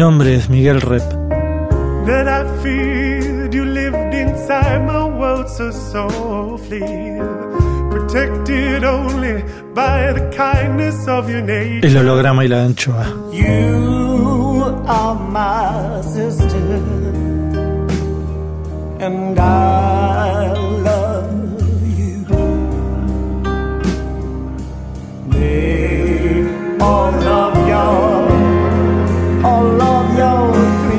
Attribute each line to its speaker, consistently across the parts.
Speaker 1: Nombre es Miguel Rep.
Speaker 2: that I feared. You lived inside my world so softly, protected only by the kindness of your nature.
Speaker 1: El holograma y la anchoa.
Speaker 3: You are my sister, and I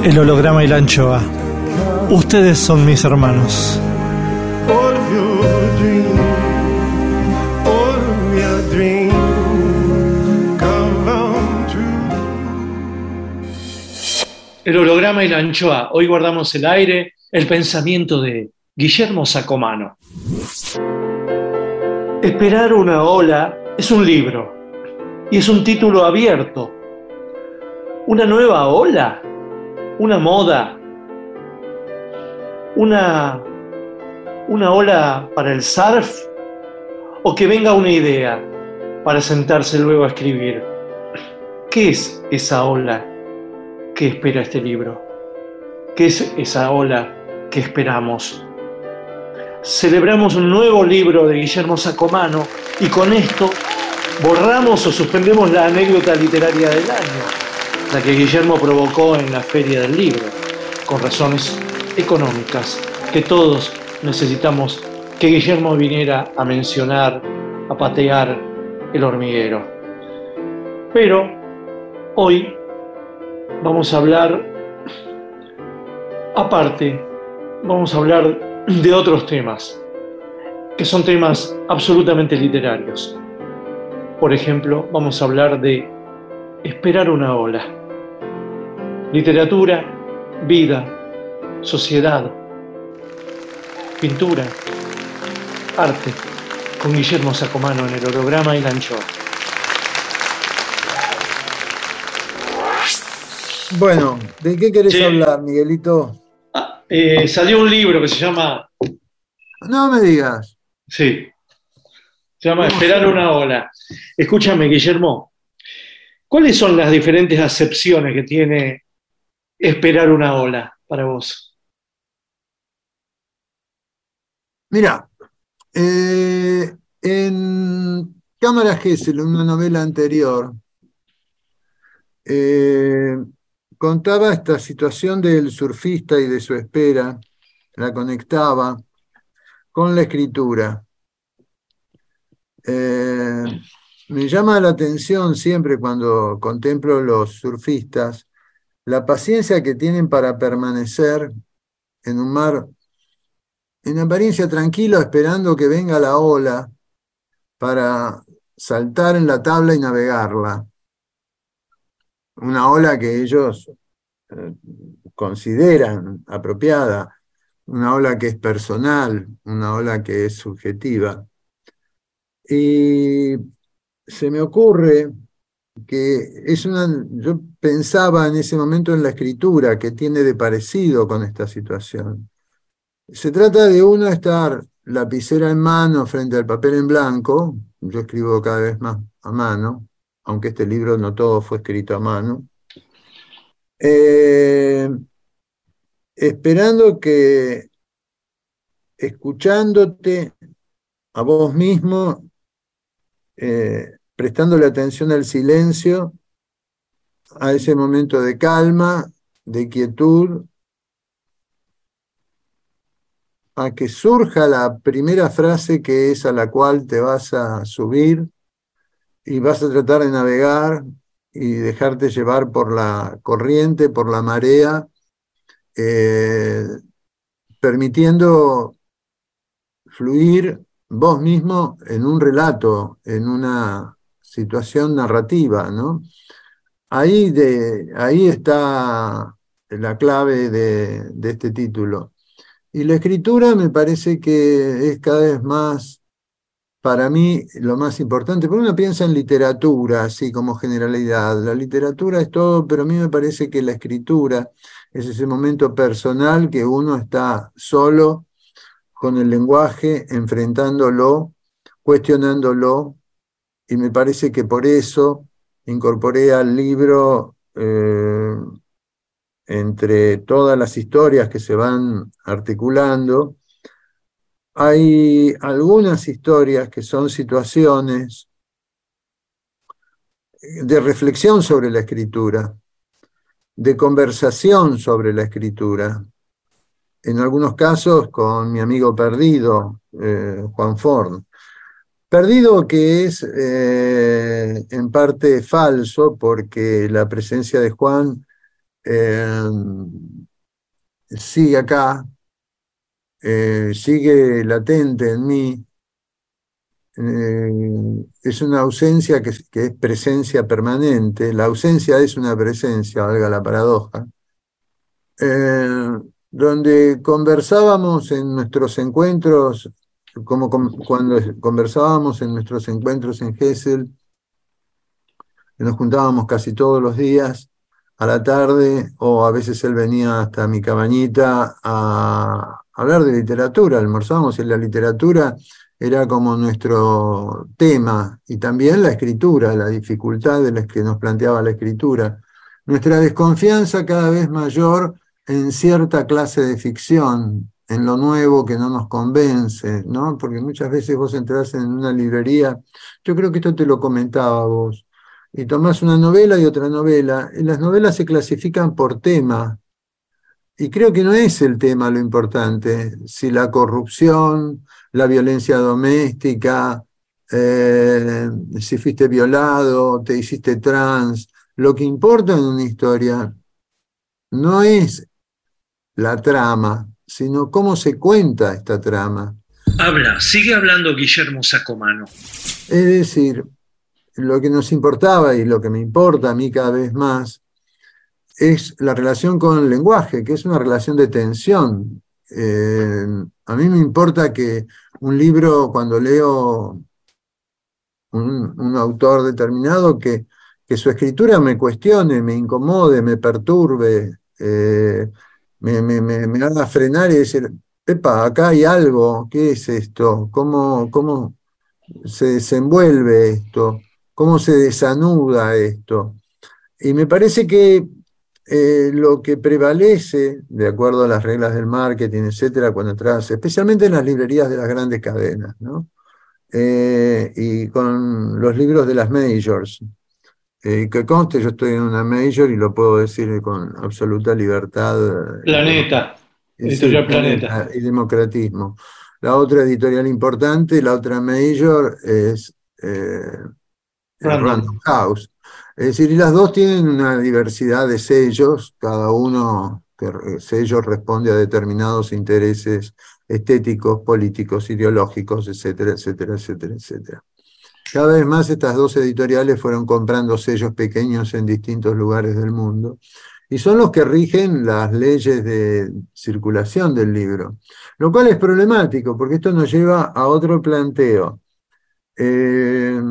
Speaker 1: El holograma y la anchoa. Ustedes son mis hermanos. El holograma y la anchoa. Hoy guardamos el aire, el pensamiento de Guillermo Sacomano. Esperar una ola es un libro y es un título abierto. Una nueva ola, una moda, una, una ola para el surf o que venga una idea para sentarse luego a escribir. ¿Qué es esa ola que espera este libro? ¿Qué es esa ola que esperamos? Celebramos un nuevo libro de Guillermo Sacomano y con esto borramos o suspendemos la anécdota literaria del año, la que Guillermo provocó en la Feria del Libro, con razones económicas que todos necesitamos que Guillermo viniera a mencionar, a patear el hormiguero. Pero hoy vamos a hablar aparte, vamos a hablar de otros temas, que son temas absolutamente literarios. Por ejemplo, vamos a hablar de esperar una ola. Literatura, vida, sociedad, pintura, arte, con Guillermo Sacomano en el holograma y la anchoa.
Speaker 4: Bueno, ¿de qué querés
Speaker 1: Sí.
Speaker 4: hablar, Miguelito?
Speaker 1: Ah, eh, salió un libro que se llama,
Speaker 4: No me digas.
Speaker 1: sí, se llama
Speaker 4: ¿Cómo
Speaker 1: Esperar una ola. Escúchame, Guillermo, ¿cuáles son las diferentes acepciones que tiene esperar una ola para vos?
Speaker 4: Mira, eh, en Cámara Gesell, una novela anterior, eh, contaba esta situación del surfista y de su espera, la conectaba con la escritura. Eh, me llama la atención siempre cuando contemplo los surfistas, la paciencia que tienen para permanecer en un mar en apariencia tranquilo, esperando que venga la ola para saltar en la tabla y navegarla. Una ola que ellos eh, consideran apropiada, una ola que es personal, una ola que es subjetiva. Y se me ocurre que es una, pensaba en ese momento en la escritura que tiene de parecido con esta situación. Se trata de uno estar lapicera en mano frente al papel en blanco, yo escribo cada vez más a mano, aunque este libro no todo fue escrito a mano, eh, esperando que, escuchándote a vos mismo, eh, prestándole atención al silencio, a ese momento de calma, de quietud, a que surja la primera frase que es a la cual te vas a subir y vas a tratar de navegar y dejarte llevar por la corriente, por la marea, eh, permitiendo fluir vos mismo en un relato, en una situación narrativa, ¿no? Ahí, de, ahí está la clave de, de este título. Y la escritura me parece que es cada vez más, para mí, lo más importante, porque uno piensa en literatura, así como generalidad. La literatura es todo, pero a mí me parece que la escritura es ese momento personal que uno está solo con el lenguaje, enfrentándolo, cuestionándolo, y me parece que por eso incorporé al libro eh, entre todas las historias que se van articulando, hay algunas historias que son situaciones de reflexión sobre la escritura, de conversación sobre la escritura, en algunos casos con mi amigo perdido, eh, Juan Forn. Perdido que es eh, en parte falso porque la presencia de Juan Em, sigue acá, eh, sigue latente en mí. Eh, es una ausencia que, es presencia permanente. La ausencia es una presencia, valga la paradoja. Eh, donde conversábamos en nuestros encuentros, como cuando conversábamos en nuestros encuentros en Hessel, nos juntábamos casi todos los días, a la tarde o a veces él venía hasta mi cabañita a hablar de literatura, almorzábamos y la literatura era como nuestro tema y también la escritura, la dificultad de las que nos planteaba la escritura. Nuestra desconfianza cada vez mayor en cierta clase de ficción, en lo nuevo que no nos convence, ¿no? Porque muchas veces vos entras en una librería, yo creo que esto te lo comentaba vos, y tomás una novela y otra novela, y las novelas se clasifican por tema. Y creo que no es el tema lo importante, si la corrupción, la violencia doméstica, eh, si fuiste violado, te hiciste trans, lo que importa en una historia no es la trama, sino cómo se cuenta esta trama.
Speaker 1: Habla, sigue hablando Guillermo Sacomano.
Speaker 4: Es decir, lo que nos importaba y lo que me importa a mí cada vez más es la relación con el lenguaje, que es una relación de tensión. Eh, a mí me importa que un libro, cuando leo un, autor determinado, que, que, su escritura me cuestione, me incomode, me perturbe, eh, me, me, me, haga frenar y decir, Epa, acá hay algo, ¿qué es esto? ¿Cómo, cómo se desenvuelve esto? cómo se desanuda esto. Y me parece que eh, lo que prevalece, de acuerdo a las reglas del marketing, etcétera, cuando entras, especialmente en las librerías de las grandes cadenas, ¿no? Eh, y con los libros de las majors. Eh, que conste, yo estoy en una major y lo puedo decir con absoluta libertad.
Speaker 1: Planeta, editorial Planeta.
Speaker 4: Y democratismo. La otra editorial importante, la otra major es Random. House. Es decir, y las dos tienen una diversidad de sellos, cada uno que sello responde a determinados intereses estéticos, políticos, ideológicos, etcétera, etcétera, etcétera, etcétera. Cada vez más estas dos editoriales fueron comprando sellos pequeños en distintos lugares del mundo y son los que rigen las leyes de circulación del libro, lo cual es problemático porque esto nos lleva a otro planteo. Eh,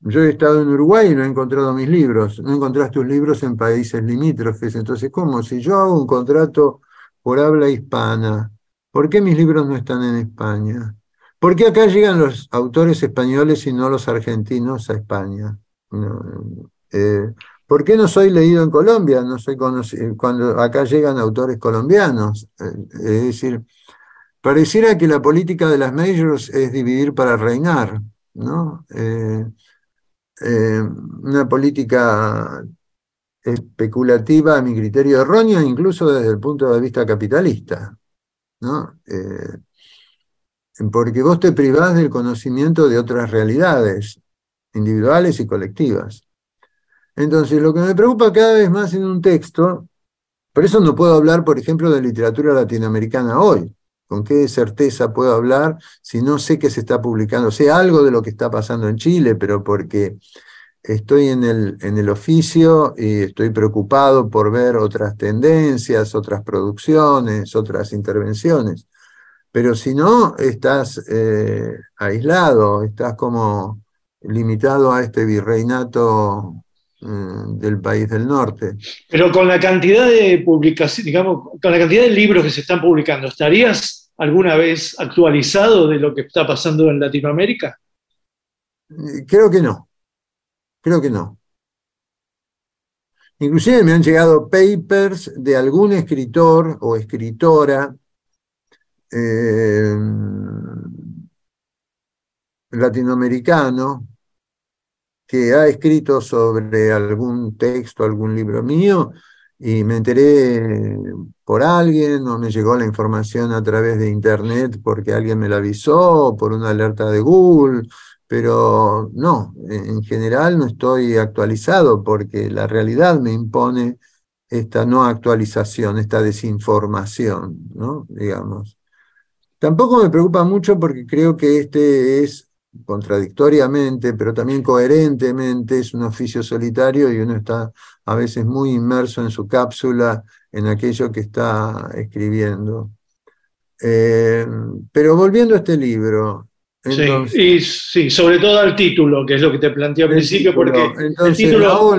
Speaker 4: yo he estado en Uruguay y no he encontrado mis libros. No encontraste tus libros en países limítrofes. Entonces, ¿cómo? Si yo hago un contrato por habla hispana, ¿por qué mis libros no están en España? ¿Por qué acá llegan los autores españoles y no los argentinos a España? Eh, ¿Por qué no soy leído en Colombia? No soy conocido, cuando acá llegan autores colombianos. Eh, es decir, pareciera que la política de las majors es dividir para reinar, ¿no? Eh, eh, una política especulativa, a mi criterio errónea, incluso desde el punto de vista capitalista. ¿no? Eh, porque vos te privás del conocimiento de otras realidades, individuales y colectivas. Entonces, lo que me preocupa cada vez más en un texto, por eso no puedo hablar, por ejemplo, de literatura latinoamericana hoy. ¿Con qué certeza puedo hablar si no sé qué se está publicando? Sé algo de lo que está pasando en Chile, pero porque estoy en el, en el oficio y estoy preocupado por ver otras tendencias, otras producciones, otras intervenciones. Pero si no, estás eh, aislado, estás como limitado a este virreinato mm, del país del norte.
Speaker 1: Pero con la cantidad de publicaciones, digamos, con la cantidad de libros que se están publicando, ¿estarías alguna vez actualizado de lo que está pasando en Latinoamérica?
Speaker 4: Eh, creo que no. Creo que no. Inclusive me han llegado papers de algún escritor o escritora eh, latinoamericano que ha escrito sobre algún texto, algún libro mío, y me enteré por alguien o me llegó la información a través de internet porque alguien me la avisó, por una alerta de Google, pero no, en general no estoy actualizado porque la realidad me impone esta no actualización, esta desinformación, ¿no? Digamos. Tampoco me preocupa mucho porque creo que este es contradictoriamente, pero también coherentemente, es un oficio solitario y uno está a veces muy inmerso en su cápsula, en aquello que está escribiendo. Eh, pero volviendo a este libro,
Speaker 1: sí, y sí, sobre todo al título, que es lo que te planteé al principio, porque el título...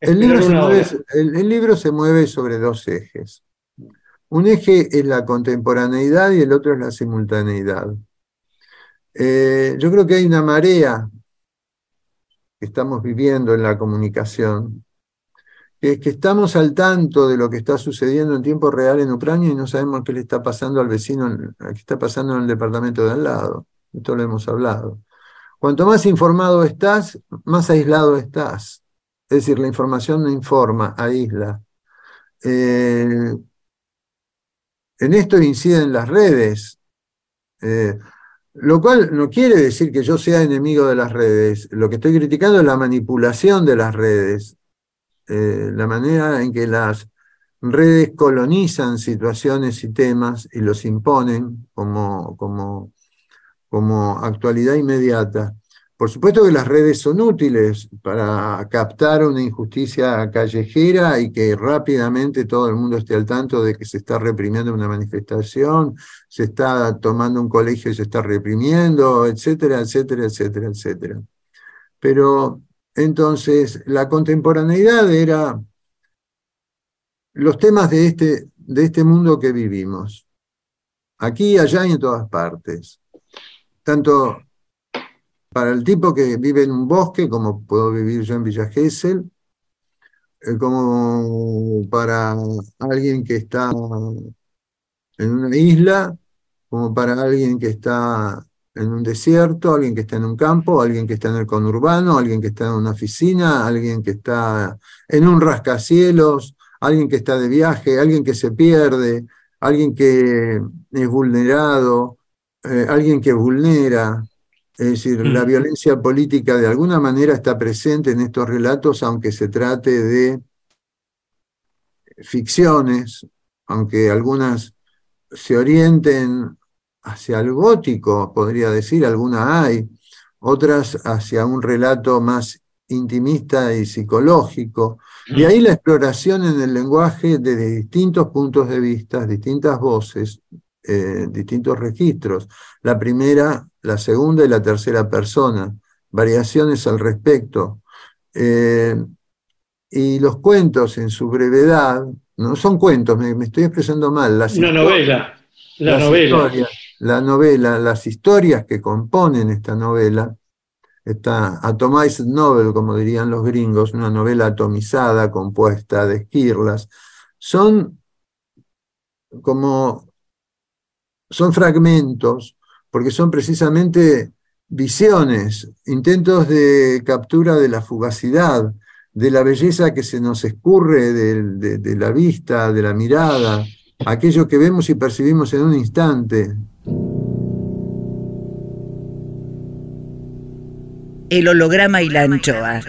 Speaker 4: el, libro se mueve, el, libro se mueve sobre dos ejes. Un eje es la contemporaneidad y el otro es la simultaneidad. Eh, yo creo que hay una marea que estamos viviendo en la comunicación, que es que estamos al tanto de lo que está sucediendo en tiempo real en Ucrania y no sabemos qué le está pasando al vecino, qué está pasando en el departamento de al lado. Esto lo hemos hablado. Cuanto más informado estás, más aislado estás. Es decir, la información no informa, aísla. Eh, en esto inciden las redes, eh, lo cual no quiere decir que yo sea enemigo de las redes. Lo que estoy criticando es la manipulación de las redes, eh, la manera en que las redes colonizan situaciones y temas y los imponen como, como como actualidad inmediata. Por supuesto que las redes son útiles para captar una injusticia callejera y que rápidamente todo el mundo esté al tanto de que se está reprimiendo una manifestación, se está tomando un colegio y se está reprimiendo, etcétera, etcétera, etcétera, etcétera. Pero entonces la contemporaneidad era los temas de este, de este mundo que vivimos, aquí, allá y en todas partes tanto para el tipo que vive en un bosque, como puedo vivir yo en Villa Gesell, eh, como para alguien que está en una isla, como para alguien que está en un desierto, alguien que está en un campo, alguien que está en el conurbano, alguien que está en una oficina, alguien que está en un rascacielos, alguien que está de viaje, alguien que se pierde, alguien que es vulnerado, eh, alguien que vulnera, es decir, la mm. violencia política de alguna manera está presente en estos relatos, aunque se trate de ficciones, aunque algunas se orienten hacia el gótico, podría decir, alguna hay, otras hacia un relato más intimista y psicológico. Y ahí la exploración en el lenguaje desde distintos puntos de vista, distintas voces, eh, distintos registros. La primera, la segunda y la tercera persona, variaciones al respecto. Eh, y los cuentos en su brevedad, no son cuentos, me, estoy expresando mal.
Speaker 1: Las Una novela, la novela.
Speaker 4: la novela, las historias que componen esta novela, esta atomized novel, como dirían los gringos, una novela atomizada, compuesta de esquirlas, son como son fragmentos, porque son precisamente visiones, intentos de captura de la fugacidad, de la belleza que se nos escurre de, de- de la vista, de la mirada, aquello que vemos y percibimos en un instante.
Speaker 5: El holograma y la anchoa.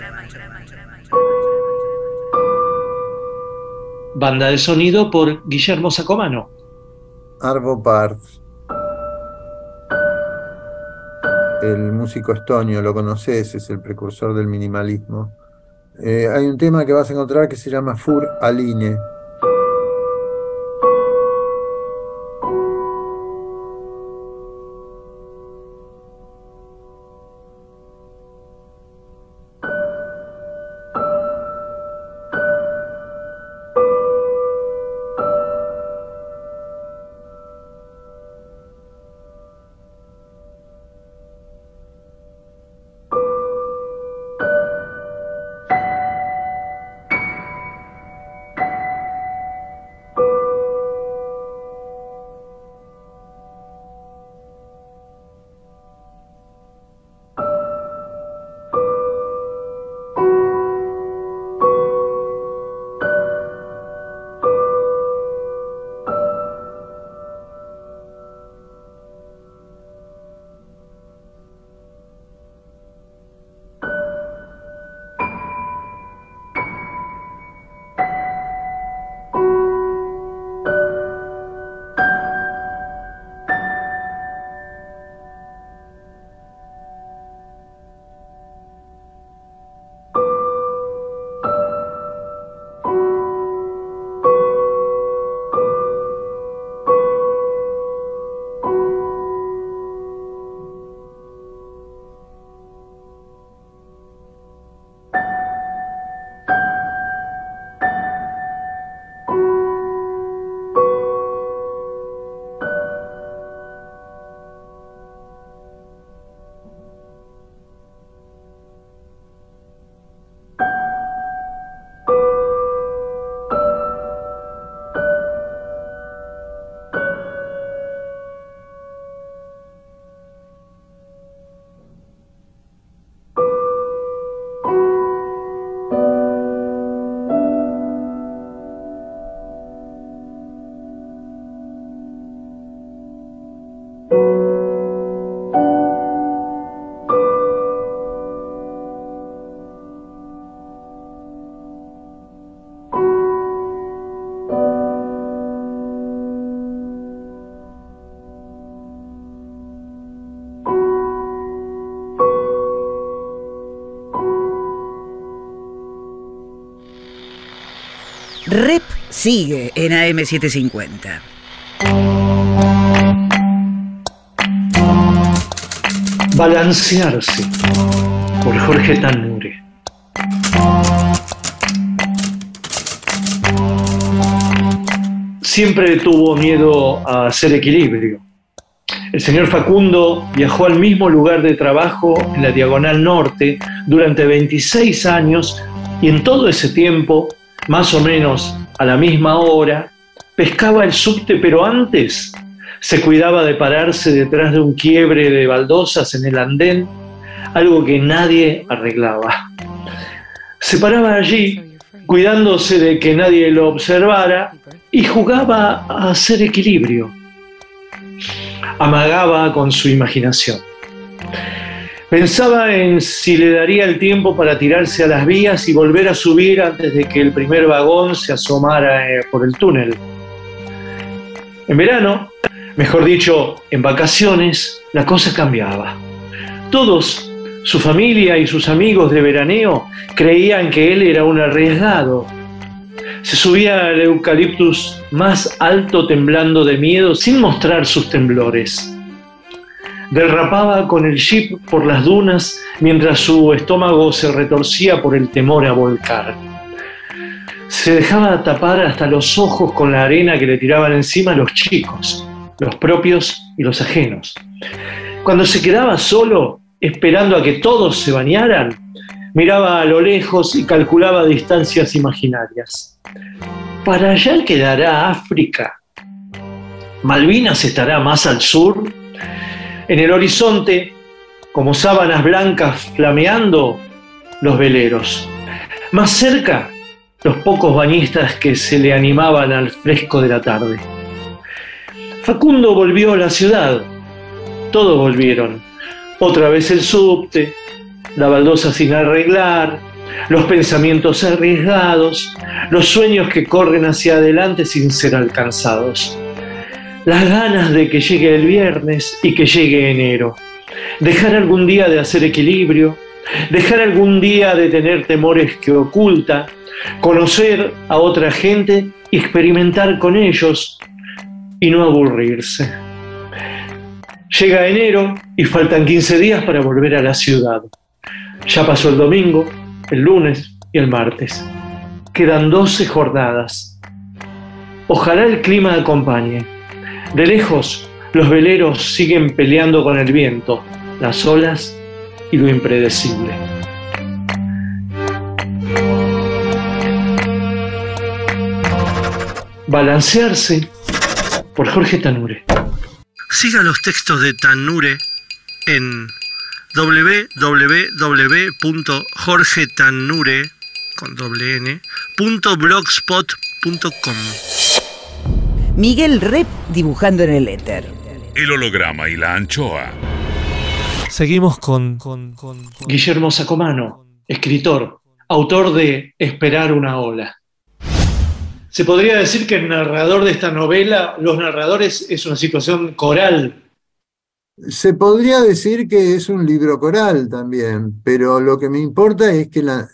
Speaker 1: Banda de sonido por Guillermo Sacomano.
Speaker 4: Arvo Part, el músico estonio, lo conoces, es el precursor del minimalismo. Eh, hay un tema que vas a encontrar que se llama Fur Aline.
Speaker 5: Rep sigue en AM750.
Speaker 1: Balancearse por Jorge Tanure. Siempre tuvo miedo a hacer equilibrio. El señor Facundo viajó al mismo lugar de trabajo en la Diagonal Norte durante 26 años y en todo ese tiempo, más o menos a la misma hora, pescaba el subte, pero antes se cuidaba de pararse detrás de un quiebre de baldosas en el andén, algo que nadie arreglaba. Se paraba allí, cuidándose de que nadie lo observara, y jugaba a hacer equilibrio. Amagaba con su imaginación. Pensaba en si le daría el tiempo para tirarse a las vías y volver a subir antes de que el primer vagón se asomara eh, por el túnel. En verano, mejor dicho, en vacaciones, la cosa cambiaba. Todos, su familia y sus amigos de veraneo, creían que él era un arriesgado. Se subía al eucaliptus más alto temblando de miedo sin mostrar sus temblores. Derrapaba con el jeep por las dunas mientras su estómago se retorcía por el temor a volcar. Se dejaba tapar hasta los ojos con la arena que le tiraban encima los chicos, los propios y los ajenos. Cuando se quedaba solo, esperando a que todos se bañaran, miraba a lo lejos y calculaba distancias imaginarias. ¿Para allá quedará África? ¿Malvinas estará más al sur? En el horizonte, como sábanas blancas flameando, los veleros. Más cerca, los pocos bañistas que se le animaban al fresco de la tarde. Facundo volvió a la ciudad. Todos volvieron. Otra vez el subte, la baldosa sin arreglar, los pensamientos arriesgados, los sueños que corren hacia adelante sin ser alcanzados, las ganas de que llegue el viernes y que llegue enero, dejar algún día de hacer equilibrio, dejar algún día de tener temores que oculta, conocer a otra gente experimentar con ellos y no aburrirse. Llega enero y faltan 15 días para volver a la ciudad. Ya pasó el domingo, el lunes y el martes. Quedan 12 jornadas. Ojalá el clima acompañe. De lejos, los veleros siguen peleando con el viento, las olas y lo impredecible. Balancearse por Jorge Tanure. Siga los textos de Tanure en www.jorgetanure.blogspot.com
Speaker 5: Miguel Rep dibujando en el éter.
Speaker 6: El holograma y la anchoa.
Speaker 1: Seguimos con, con, con, con Guillermo Sacomano, escritor, autor de Esperar una ola. Se podría decir que el narrador de esta novela, los narradores, es una situación coral
Speaker 4: se podría decir que es un libro coral también, pero lo que me importa es que la,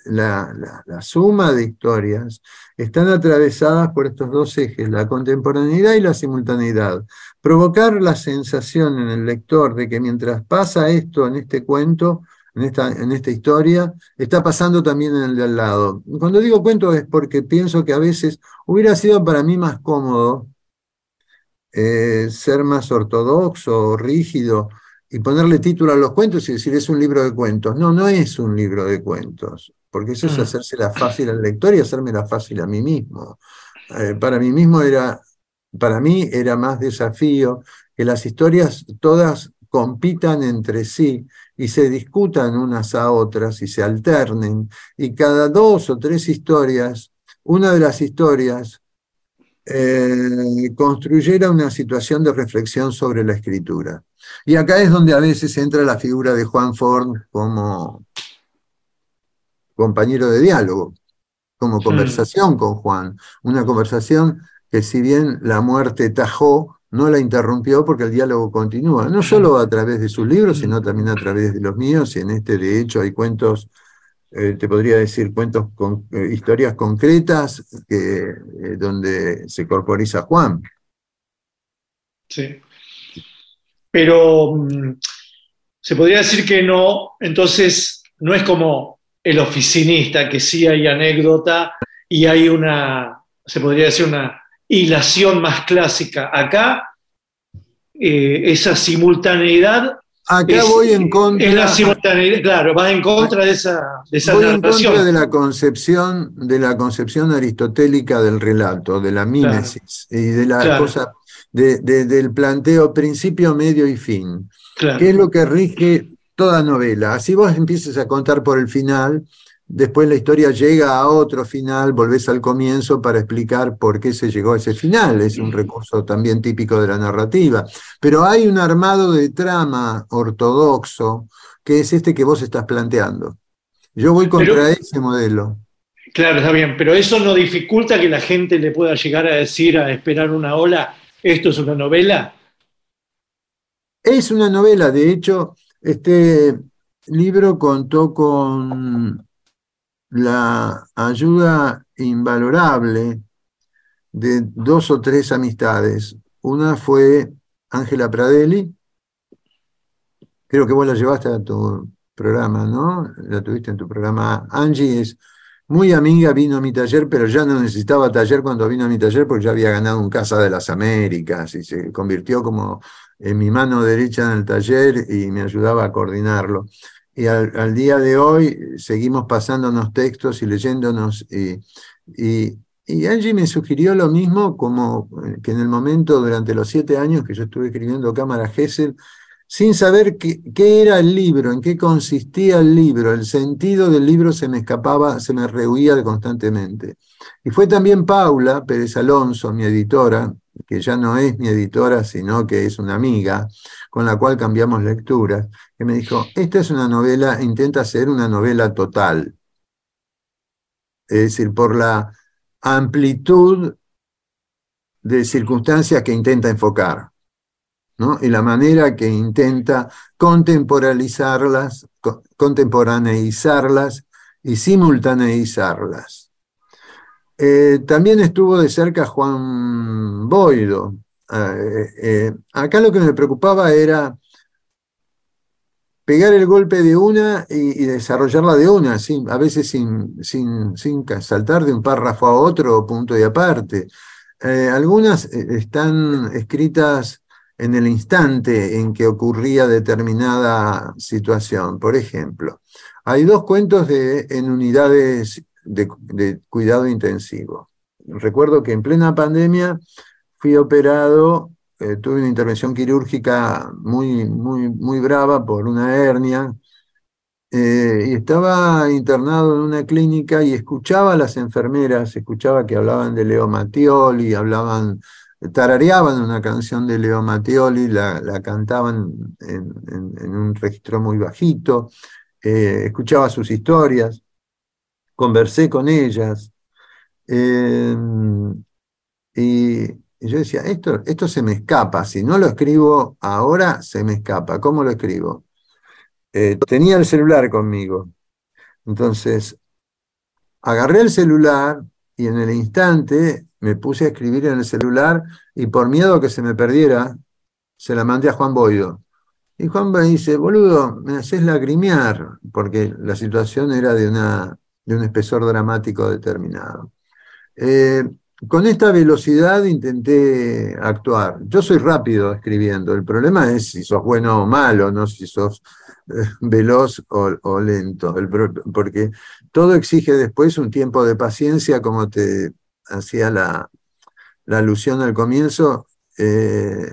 Speaker 4: suma de historias están atravesadas por estos dos ejes, la contemporaneidad y la simultaneidad. Provocar la sensación en el lector de que mientras pasa esto en este cuento, en esta, en esta historia, está pasando también en el de al lado. Cuando digo cuento es porque pienso que a veces hubiera sido para mí más cómodo eh, ser más ortodoxo o rígido y ponerle título a los cuentos y decir es un libro de cuentos. No, no es un libro de cuentos, porque eso es mm. hacérsela fácil al lector y hacérmela fácil a mí mismo. Eh, para mí mismo era, para mí era más desafío que las historias todas compitan entre sí y se discutan unas a otras y se alternen y cada dos o tres historias, una de las historias eh, construyera una situación de reflexión sobre la escritura. Y acá es donde a veces entra la figura de Juan Ford como compañero de diálogo, como conversación con Juan, una conversación que si bien la muerte tajó, no la interrumpió porque el diálogo continúa, no solo a través de sus libros, sino también a través de los míos, y en este de hecho hay cuentos eh, te podría decir cuentos con eh, historias concretas que, eh, donde se corporiza Juan.
Speaker 1: Sí. Pero mm, se podría decir que no, entonces no es como el oficinista, que sí hay anécdota y hay una, se podría decir, una hilación más clásica. Acá, esa simultaneidad
Speaker 4: Acá voy en contra.
Speaker 1: Es la simultaneidad, claro, vas en contra de esa, de esa
Speaker 4: voy en contra de la concepción, de la concepción aristotélica del relato, de la mímesis y de la cosa, del planteo principio, medio y fin. Que es lo que rige toda novela. Así vos empieces a contar por el final, Después la historia llega a otro final, volvés al comienzo para explicar por qué se llegó a ese final. Es un recurso también típico de la narrativa. Pero hay un armado de trama ortodoxo que es este que vos estás planteando. Yo voy contra ese modelo.
Speaker 1: Claro, está bien, pero eso no dificulta que la gente le pueda llegar a decir, a esperar una ola, esto es una novela.
Speaker 4: Es una novela, de hecho, este libro contó con la ayuda invalorable de dos o tres amistades. Una fue Ángela Pradelli, creo que vos la llevaste a tu programa, ¿no? La tuviste en tu programa. Angie es muy amiga, vino a mi taller, pero ya no necesitaba taller cuando vino a mi taller porque ya había ganado un Casa de las Américas y se convirtió como en mi mano derecha en el taller y me ayudaba a coordinarlo y al, día de hoy seguimos pasándonos textos y leyéndonos. Y, y, Angie me sugirió lo mismo como que en el momento, durante los siete años que yo estuve escribiendo Cámara Gesell, sin saber qué, qué, era el libro, en qué consistía el libro, el sentido del libro se me escapaba, se me rehuía constantemente. Y fue también Paula Pérez Alonso, mi editora, que ya no es mi editora, sino que es una amiga, con la cual cambiamos lecturas, que me dijo, esta es una novela, intenta ser una novela total. Es decir, por la amplitud de circunstancias que intenta enfocar. ¿no? y la manera que intenta contemporalizarlas, contemporaneizarlas y simultaneizarlas. Eh, también estuvo de cerca Juan Boido. Eh, eh, acá lo que me preocupaba era pegar el golpe de una y, desarrollarla de una, a veces sin, sin, sin, saltar de un párrafo a otro, punto y aparte. algunas están escritas en el instante en que ocurría determinada situación. Por ejemplo, hay dos cuentos de, en unidades de, cuidado intensivo. Recuerdo que en plena pandemia fui operado, eh, tuve una intervención quirúrgica muy, muy, muy brava por una hernia, eh, y estaba internado en una clínica y escuchaba a las enfermeras, escuchaba que hablaban de Leo Mattioli, hablaban tarareaban una canción de Leo Mattioli, la, cantaban en, un registro muy bajito, eh, escuchaba sus historias, conversé con ellas, em, y, yo decía, esto, esto se me escapa, si no lo escribo ahora, se me escapa, ¿cómo lo escribo? Eh, tenía el celular conmigo, entonces agarré el celular y en el instante me puse a escribir en el celular y por miedo a que se me perdiera, se la mandé a Juan Boido. Y Juan me dice, boludo, me haces lagrimear, porque la situación era de, una, de un espesor dramático determinado. Eh, con esta velocidad intenté actuar. Yo soy rápido escribiendo, el problema es si sos bueno o malo, no si sos eh, veloz o, lento, porque todo exige después un tiempo de paciencia, como te hacía la, alusión al comienzo eh,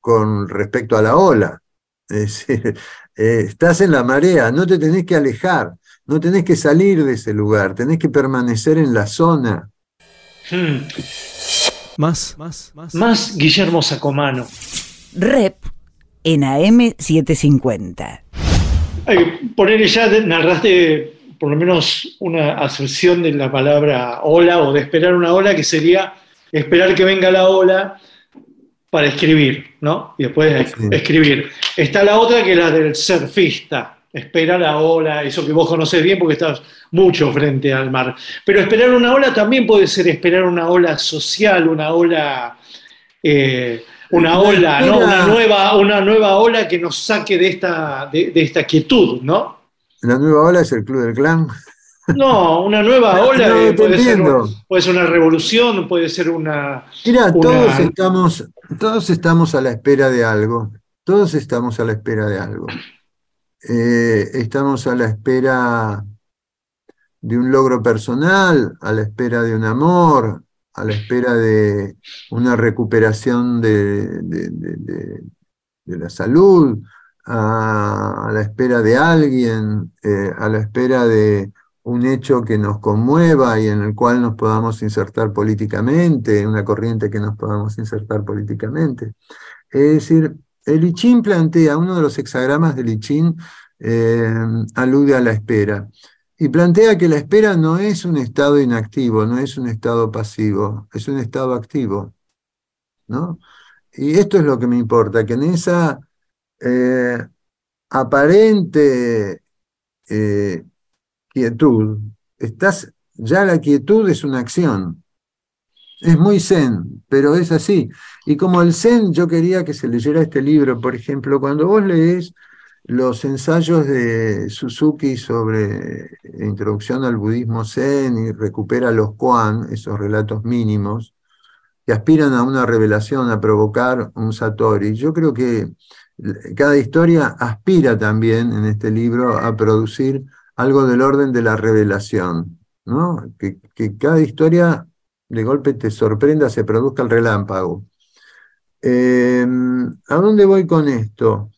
Speaker 4: con respecto a la ola. Estás en la marea, no te tenés que alejar, no tenés que salir de ese lugar, tenés que permanecer en la zona.
Speaker 1: Hmm. Más, más, más. Más Guillermo Sacomano.
Speaker 5: Rep en AM750.
Speaker 1: Ponerle ya, narraste por lo menos una acepción de la palabra ola o de esperar una ola, que sería esperar que venga la ola para escribir, ¿no? Y después escribir. Está la otra que es la del surfista, espera la ola, eso que vos conocés bien porque estás mucho frente al mar. Pero esperar una ola también puede ser esperar una ola social, una ola... Eh, una ola, ¿no? Una nueva, una nueva ola que nos saque de esta, de esta quietud, ¿no?
Speaker 4: La nueva ola es el Club del Clan.
Speaker 1: No, una nueva ola puede, ser, una revolución, puede ser una.
Speaker 4: Mira, Todos, estamos, todos estamos a la espera de algo. Todos estamos a la espera de algo. Eh, estamos a la espera de un logro personal, a la espera de un amor, a la espera de una recuperación de, la salud, a, la espera de alguien, eh, a la espera de un hecho que nos conmueva y en el cual nos podamos insertar políticamente, una corriente que nos podamos insertar políticamente. Es decir, el I plantea, uno de los hexagramas del I eh, alude a la espera y plantea que la espera no es un estado inactivo, no es un estado pasivo, es un estado activo. ¿no? Y esto es lo que me importa, que en esa eh, aparente eh, quietud, estás, ya la quietud es una acción. Es muy zen, pero es así. Y como el zen, yo quería que se leyera este libro, por ejemplo, cuando vos lees los ensayos de Suzuki sobre introducción al budismo zen y recupera los koan, esos relatos mínimos, que aspiran a una revelación, a provocar un satori. Yo creo que cada historia aspira también en este libro a producir algo del orden de la revelación, ¿no? que, cada historia de golpe te sorprenda, se produzca el relámpago. Eh, ¿A dónde voy con esto?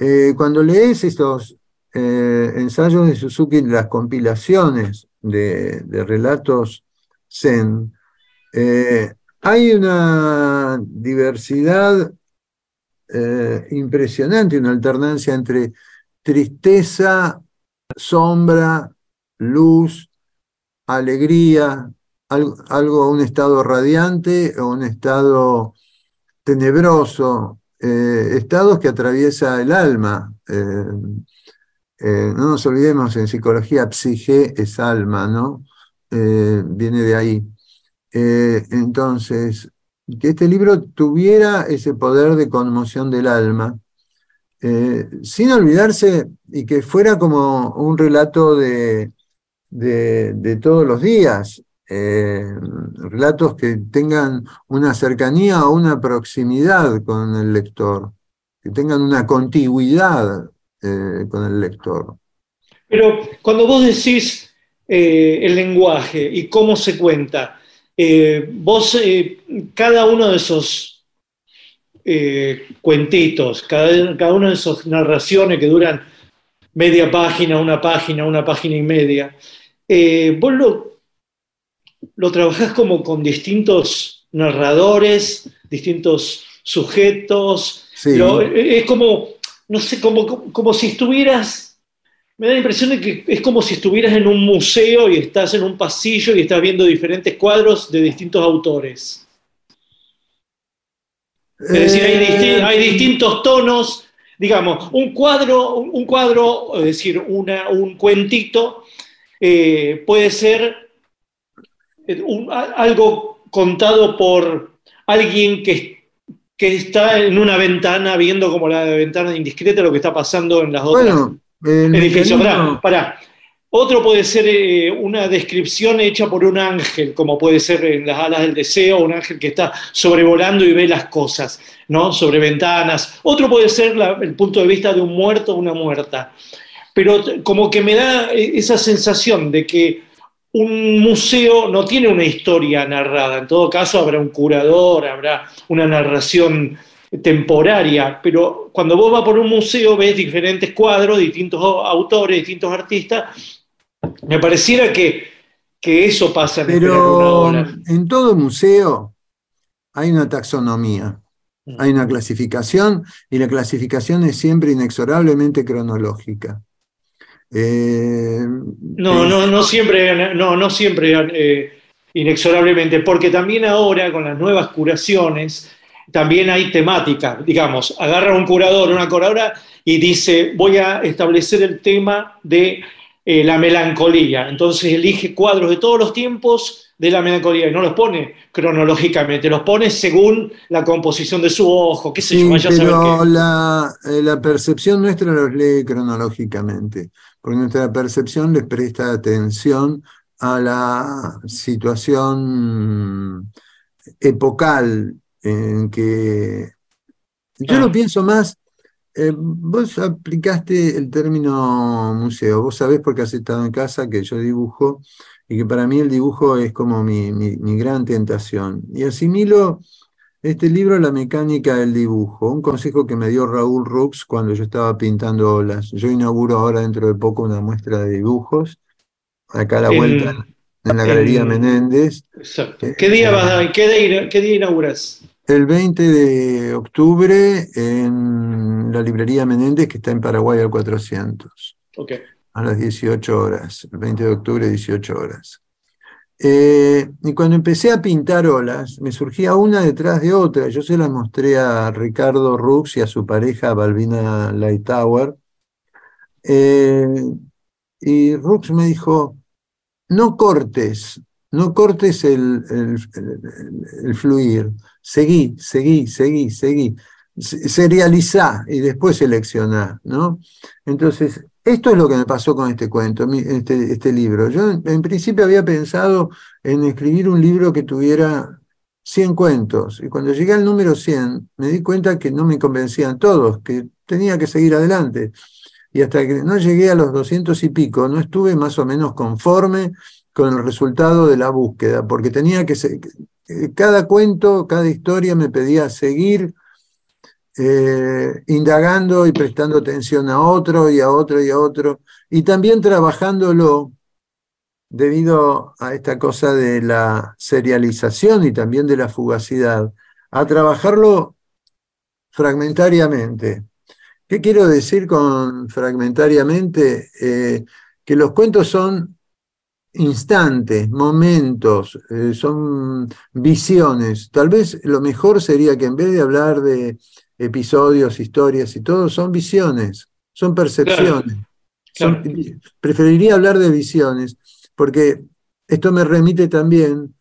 Speaker 4: Eh, cuando lees estos eh, ensayos de Suzuki, las compilaciones de, relatos zen, eh, hay una diversidad impresionante, una alternancia entre tristeza, sombra, luz, alegría, algo, algo un estado radiante o un estado tenebroso, eh, estados que atraviesa el alma. Eh, eh, no nos olvidemos, en psicología, psique es alma, ¿no? Viene de ahí. Entonces, que este libro tuviera ese poder de conmoción del alma, sin olvidarse y que fuera como un relato de, de todos los días, eh, relatos que tengan una cercanía o una proximidad con el lector, que tengan una contigüidad eh, con el lector.
Speaker 1: Pero cuando vos decís eh, el lenguaje y cómo se cuenta, vos, cada uno de esos cuentitos, cada, cada una de esas narraciones que duran media página, una página, una página y media, vos lo, lo trabajás como con distintos narradores, distintos sujetos,
Speaker 4: Sí.
Speaker 1: lo- es como, no sé, como, como, como si estuvieras, me da la impresión de que es como si estuvieras en un museo y estás en un pasillo y estás viendo diferentes cuadros de distintos autores. Es decir, hay, disti-
Speaker 4: Eh,
Speaker 1: hay distintos tonos, digamos, un cuadro, un cuadro, es decir, una- un cuentito, eh, puede ser eh, un- algo contado por alguien que, que está en una ventana viendo como la ventana indiscreta lo que está pasando en las otras
Speaker 4: Bueno,
Speaker 1: edificios. Pará. Otro puede ser eh, una descripción hecha por un ángel, como puede ser en las alas del deseo, un ángel que está sobrevolando y ve las cosas, ¿no? Sobre ventanas. Otro puede ser la- el punto de vista de un muerto o una muerta. Pero como que me da eh, esa sensación de que un museo no tiene una historia narrada. En todo caso, habrá un curador, habrá una narración temporaria, pero cuando vos vas por un museo ves diferentes cuadros, distintos autores, distintos artistas, me pareciera que, que eso pasa en una
Speaker 4: Pero en todo museo hay una taxonomía, hay una clasificación y la clasificación es siempre inexorablemente cronológica. Eh,
Speaker 1: No, no, no siempre, no, no siempre eh, inexorablemente, porque también ahora con las nuevas curaciones también hay temática, digamos, agarra un curador, una curadora y dice, voy a establecer el tema de eh, la melancolía. Entonces elige cuadros de todos los tiempos de la melancolía y no los pone cronológicamente, los pone según la composición de su ojo, qué sé
Speaker 4: Sí,
Speaker 1: yo, vaya a saber
Speaker 4: pero
Speaker 1: qué.
Speaker 4: la, eh, la percepción nuestra los lee cronológicamente, porque nuestra percepción les presta atención a la situación epocal en que yo
Speaker 1: Ah.
Speaker 4: lo pienso más, eh, vos aplicaste el término museo, vos sabés porque has estado en casa que yo dibujo y que para mí el dibujo es como mi, mi- mi gran tentación. Y asimilo este libro la mecánica del dibujo, un consejo que me dio Raúl Rux cuando yo estaba pintando olas. Yo inauguro ahora dentro de poco una muestra de dibujos, acá a la
Speaker 1: En-
Speaker 4: vuelta en la Galería
Speaker 1: en-
Speaker 4: Menéndez.
Speaker 1: Exacto. ¿Qué día, vas a- qué día, qué día inauguras?
Speaker 4: El 20 de octubre en la librería Menéndez, que está en Paraguay al 400,
Speaker 1: Ok.
Speaker 4: a las 18 horas. El 20 de octubre, 18 horas. Eh, y cuando empecé a pintar olas, me surgía una detrás de otra. Yo se las mostré a Ricardo Rux y a su pareja Balbina Lightower. Eh, y Rux me dijo, no cortes, no cortes el, el- el- el fluir, seguí, seguí, seguí, seguí, Se- serializá y después seleccioná, ¿no? Entonces, esto es lo que me pasó con este cuento, este, este libro. Yo en, principio había pensado en escribir un libro que tuviera 100 cuentos, y cuando llegué al número 100 me di cuenta que no me convencían todos, que tenía que seguir adelante. Y hasta que no llegué a los 200 y pico, no estuve más o menos conforme con el resultado de la búsqueda, porque tenía que cada cuento, cada historia me pedía seguir eh, indagando y prestando atención a otro y a otro y a otro, y también trabajándolo debido a esta cosa de la serialización y también de la fugacidad, a trabajarlo fragmentariamente. ¿Qué quiero decir con fragmentariamente? Eh, que los cuentos son instantes, momentos, eh, son visiones. Tal vez lo mejor sería que en vez de hablar de episodios, historias y todo, son visiones, son percepciones.
Speaker 1: Claro.
Speaker 4: Son- preferiría hablar de visiones, porque esto me remite también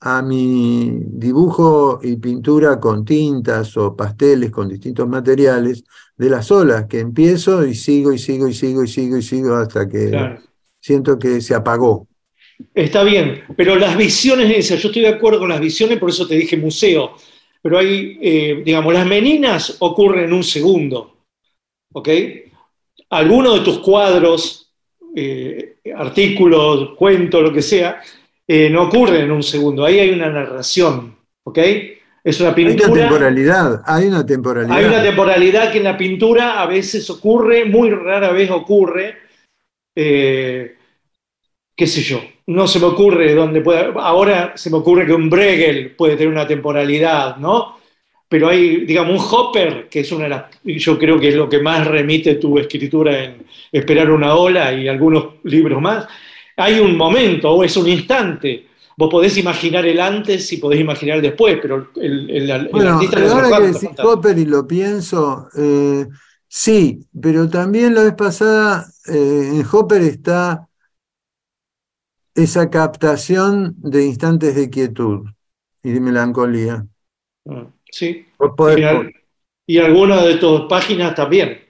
Speaker 4: a mi dibujo y pintura con tintas o pasteles con distintos materiales de las olas, que empiezo y sigo y sigo y sigo y sigo y sigo hasta que
Speaker 1: Claro.
Speaker 4: siento que se apagó.
Speaker 1: Está bien, pero las visiones esas, yo estoy de acuerdo con las visiones, por eso te dije museo, pero hay, eh, digamos, las meninas ocurren en un segundo, ¿ok? Algunos de tus cuadros, eh, artículos, cuentos, lo que sea, eh, no ocurren en un segundo, ahí hay una narración, ¿ok? Es una
Speaker 4: Hay una
Speaker 1: pintura.
Speaker 4: temporalidad, hay una temporalidad.
Speaker 1: Hay una temporalidad que en la pintura a veces ocurre, muy rara vez ocurre, eh, qué sé yo, no se me ocurre dónde puede, ahora se me ocurre que un Bregel puede tener una temporalidad, ¿no? Pero hay, digamos, un Hopper, que es una de las, yo creo que es lo que más remite tu escritura en Esperar una ola y algunos libros más, hay un momento o es un instante. Vos podés imaginar el antes y podés imaginar el después, pero el, el- el
Speaker 4: Bueno,
Speaker 1: artista no
Speaker 4: ahora que decís. Hopper y lo pienso, eh, sí, pero también la vez pasada eh, en Hopper está esa captación de instantes de quietud y de melancolía.
Speaker 1: Mm, Sí. Y, al- y algunas de tus páginas también,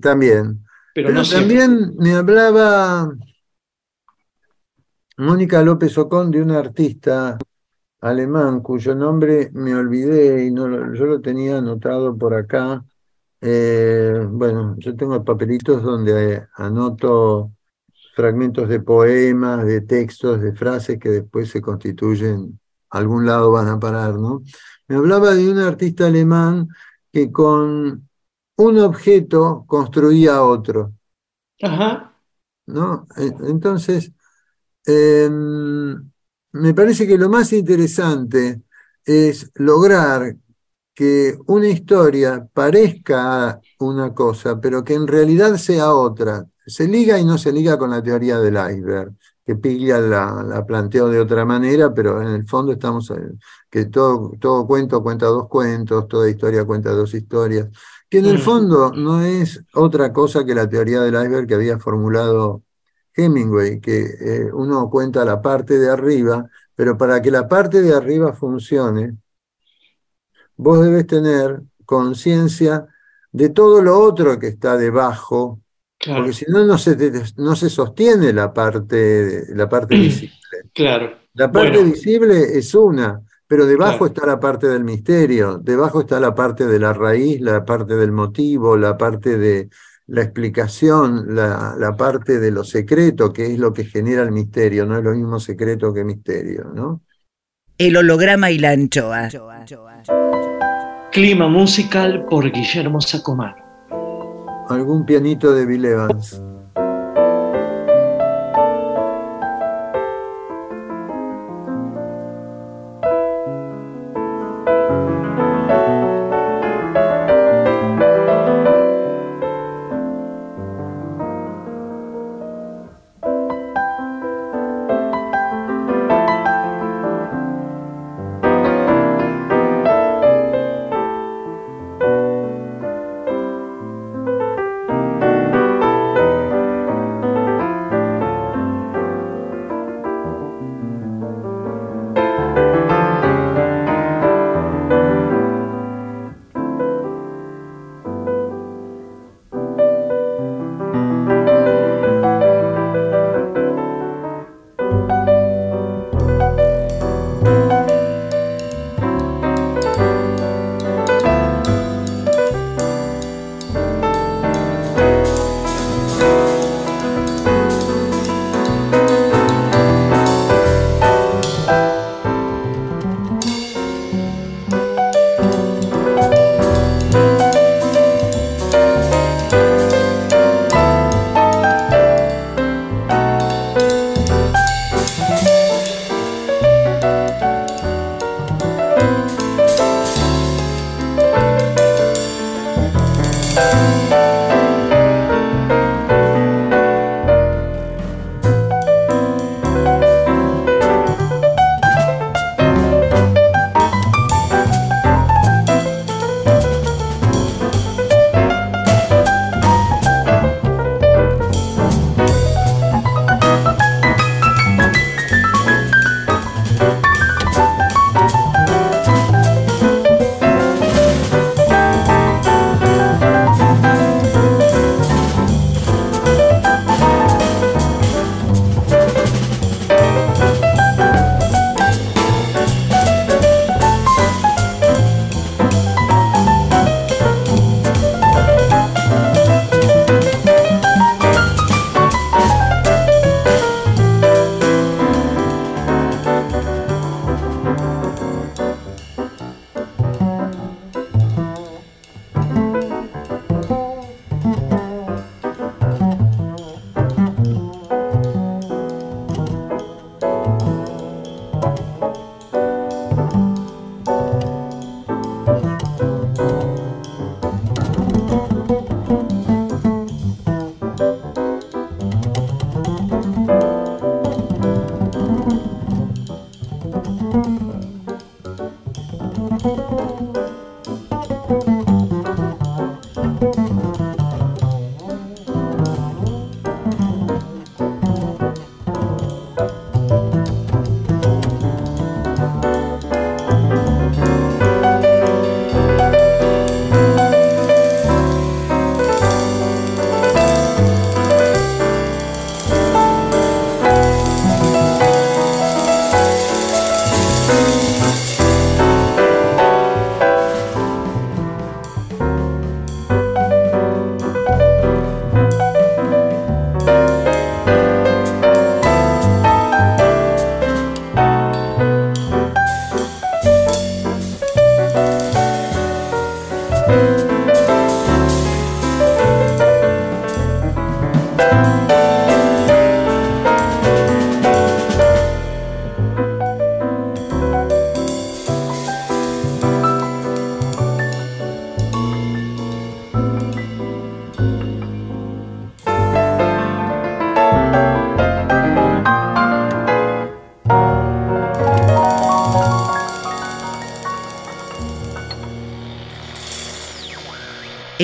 Speaker 4: también.
Speaker 1: pero,
Speaker 4: Pero
Speaker 1: no siempre.
Speaker 4: también me hablaba Mónica López Ocón de un artista alemán cuyo nombre me olvidé y no lo- yo lo tenía anotado por acá. Eh, bueno, yo tengo papelitos donde anoto fragmentos de poemas, de textos, de frases que después se constituyen, a algún lado van a parar, ¿no? Me hablaba de un artista alemán que con un objeto construía otro.
Speaker 1: Ajá.
Speaker 4: ¿no? E- Entonces, em, me parece que lo más interesante es lograr que una historia parezca una cosa, pero que en realidad sea otra. Se liga y no se liga con la teoría del iceberg, que Piglia la, la planteó de otra manera, pero en el fondo estamos, eh, que todo, todo cuento cuenta dos cuentos, toda historia cuenta dos historias, que en el
Speaker 1: Mm.
Speaker 4: fondo no es otra cosa que la teoría del iceberg que había formulado Hemingway, que eh, uno cuenta la parte de arriba, pero para que la parte de arriba funcione, vos debes tener conciencia de todo lo otro que está debajo,
Speaker 1: Claro,
Speaker 4: porque si no, no se, te- no se sostiene la parte, la parte visible.
Speaker 1: claro.
Speaker 4: La parte
Speaker 1: Bueno.
Speaker 4: visible es una, pero debajo
Speaker 1: Claro.
Speaker 4: está la parte del misterio, debajo está la parte de la raíz, la parte del motivo, la parte de la explicación, la, la parte de lo secreto, que es lo que genera el misterio, no es lo mismo secreto que misterio, ¿no?
Speaker 5: El holograma y la anchoa.
Speaker 1: Clima musical por Guillermo Sacomar.
Speaker 4: Algún pianito de Bill Evans.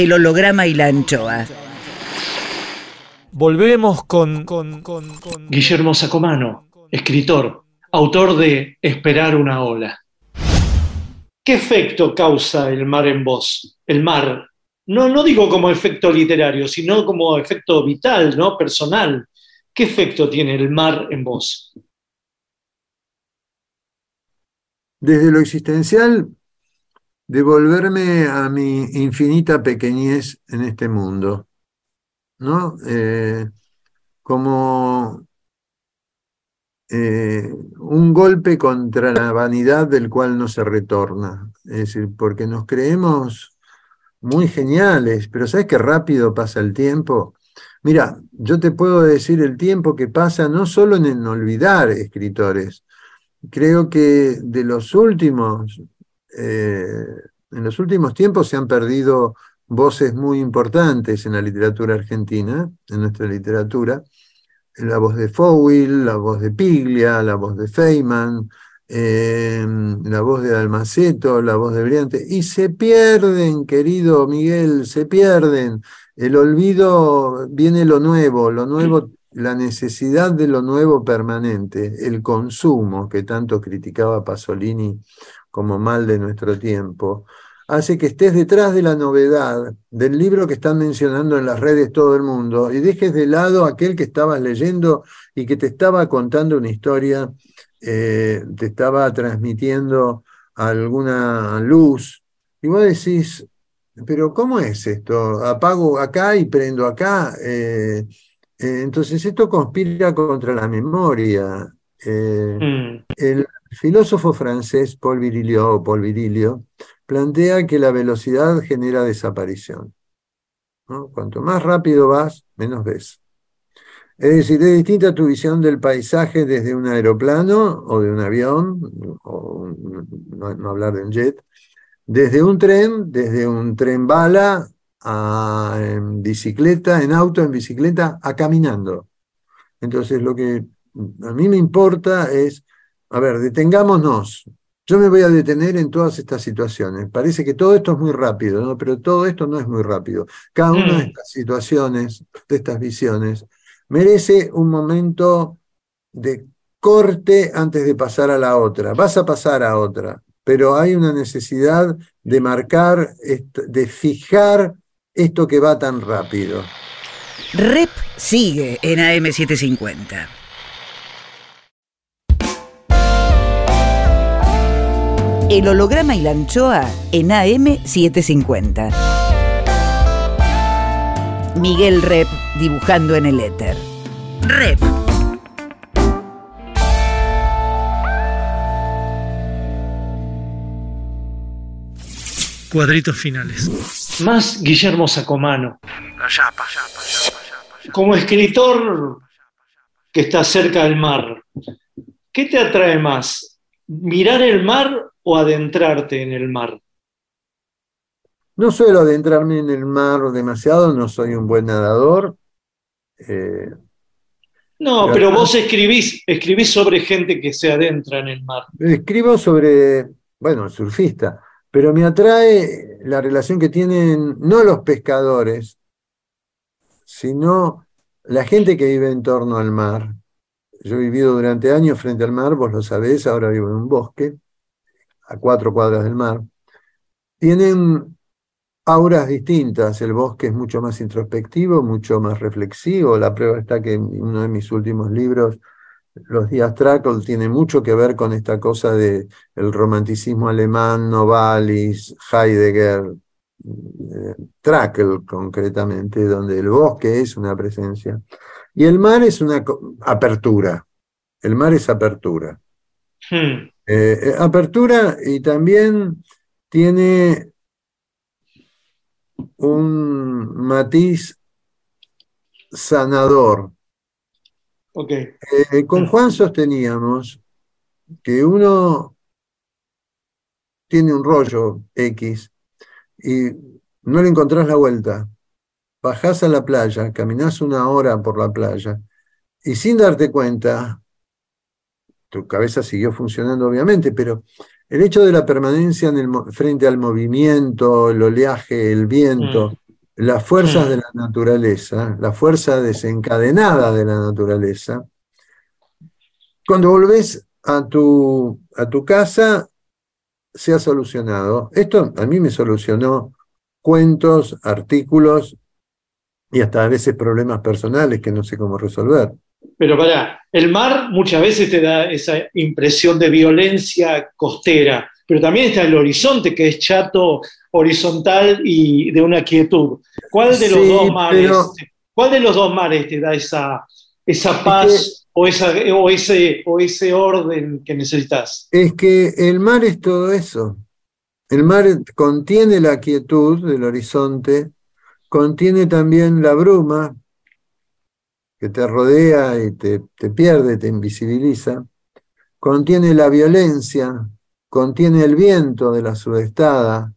Speaker 5: El holograma y la anchoa.
Speaker 7: Volvemos con, con, con, con-
Speaker 1: Guillermo Sacomano, escritor, autor de Esperar una ola. ¿Qué efecto causa el mar en vos? El mar, no, no digo como efecto literario, sino como efecto vital, ¿no? Personal. ¿Qué efecto tiene el mar en vos?
Speaker 4: Desde lo existencial, devolverme a mi infinita pequeñez en este mundo, ¿no? Eh, como eh, un golpe contra la vanidad del cual no se retorna. Es decir, porque nos creemos muy geniales, pero ¿sabes qué rápido pasa el tiempo? Mira, yo te puedo decir el tiempo que pasa no solo en olvidar escritores, creo que de los últimos, eh, en los últimos tiempos se han perdido voces muy importantes en la literatura argentina, en nuestra literatura. La voz de Fowell, la voz de Piglia, la voz de Feynman, eh, la voz de Almaceto, la voz de Briante, y se pierden, querido Miguel, se pierden. El olvido viene lo nuevo, lo nuevo, la necesidad de lo nuevo permanente, el consumo que tanto criticaba Pasolini como mal de nuestro tiempo, hace que estés detrás de la novedad del libro que están mencionando en las redes todo el mundo y dejes de lado aquel que estabas leyendo y que te estaba contando una historia, eh, te estaba transmitiendo alguna luz. Y vos decís, pero ¿cómo es esto? Apago acá y prendo acá. eh, eh, entonces esto conspira contra la memoria.
Speaker 1: Mm,
Speaker 4: el filósofo francés Paul Virilio, Paul Virilio plantea que la velocidad genera desaparición. Cuanto más rápido vas, menos ves. Es decir, es distinta tu visión del paisaje desde un aeroplano o de un avión, no hablar de un jet, desde un tren, desde un tren bala, a, en bicicleta, en auto, en bicicleta, a caminando. Entonces, lo que a mí me importa es, a ver, detengámonos. Yo me voy a detener en todas estas situaciones. Parece que todo esto es muy rápido, ¿no? Pero todo esto no es muy rápido. Cada una de
Speaker 1: Mm.
Speaker 4: estas situaciones, de estas visiones, merece un momento de corte antes de pasar a la otra. Vas a pasar a otra, pero hay una necesidad de marcar, de fijar esto que va tan rápido.
Speaker 5: Rep sigue en AM750. El holograma y la anchoa en AM750. Miguel Rep dibujando en el éter. Rep.
Speaker 7: cuadritos finales.
Speaker 1: Más Guillermo Sacomano. Como escritor que está cerca del mar, ¿qué te atrae más? ¿Mirar el mar o adentrarte en el mar?
Speaker 4: No suelo adentrarme en el mar demasiado, no soy un buen nadador. eh,
Speaker 1: No,
Speaker 4: Pero
Speaker 1: vos escribís, escribís sobre gente que se adentra en el mar.
Speaker 4: Escribo sobre, bueno, surfista, pero me atrae la relación que tienen no los pescadores, sino la gente que vive en torno al mar. Yo he vivido durante años frente al mar, vos lo sabés, ahora vivo en un bosque, a cuatro cuadras del mar. Tienen auras distintas, el bosque es mucho más introspectivo, mucho más reflexivo. La prueba está que uno de mis últimos libros los días Trackle tiene mucho que ver con esta cosa de romanticismo alemán, Novalis, Heidegger, eh, concretamente, donde el bosque es una presencia. Y el mar es una apertura. El mar es apertura.
Speaker 1: Hmm.
Speaker 4: Eh, eh, apertura y también tiene un matiz sanador.
Speaker 1: Ok.
Speaker 4: Eh, con Juan sosteníamos que uno tiene un rollo X y no le encontrás la vuelta. Bajás a la playa, caminás una hora por la playa y sin darte cuenta, tu cabeza siguió funcionando obviamente, pero el hecho de la permanencia en el mo- frente al movimiento, el oleaje, el viento, las fuerzas
Speaker 1: Mm.
Speaker 4: de la naturaleza, la fuerza desencadenada de la naturaleza, cuando volvés a tu, a tu casa, se ha solucionado. Esto a mí me solucionó cuentos, artículos y hasta a veces problemas personales que no sé cómo resolver.
Speaker 1: Pero pará, el mar muchas veces te da esa impresión de violencia costera, pero también está el horizonte que es chato, horizontal y de una quietud. ¿Cuál de los
Speaker 4: Sí,
Speaker 1: dos mares?
Speaker 4: pero-
Speaker 1: ¿Cuál de los dos mares te da esa, esa paz o, esa, o, ese, o ese orden que necesitas?
Speaker 4: Es que el mar es todo eso. El mar contiene la quietud del horizonte, contiene también la bruma que te rodea y te, te pierde, te invisibiliza, contiene la violencia, contiene el viento de la sudestada,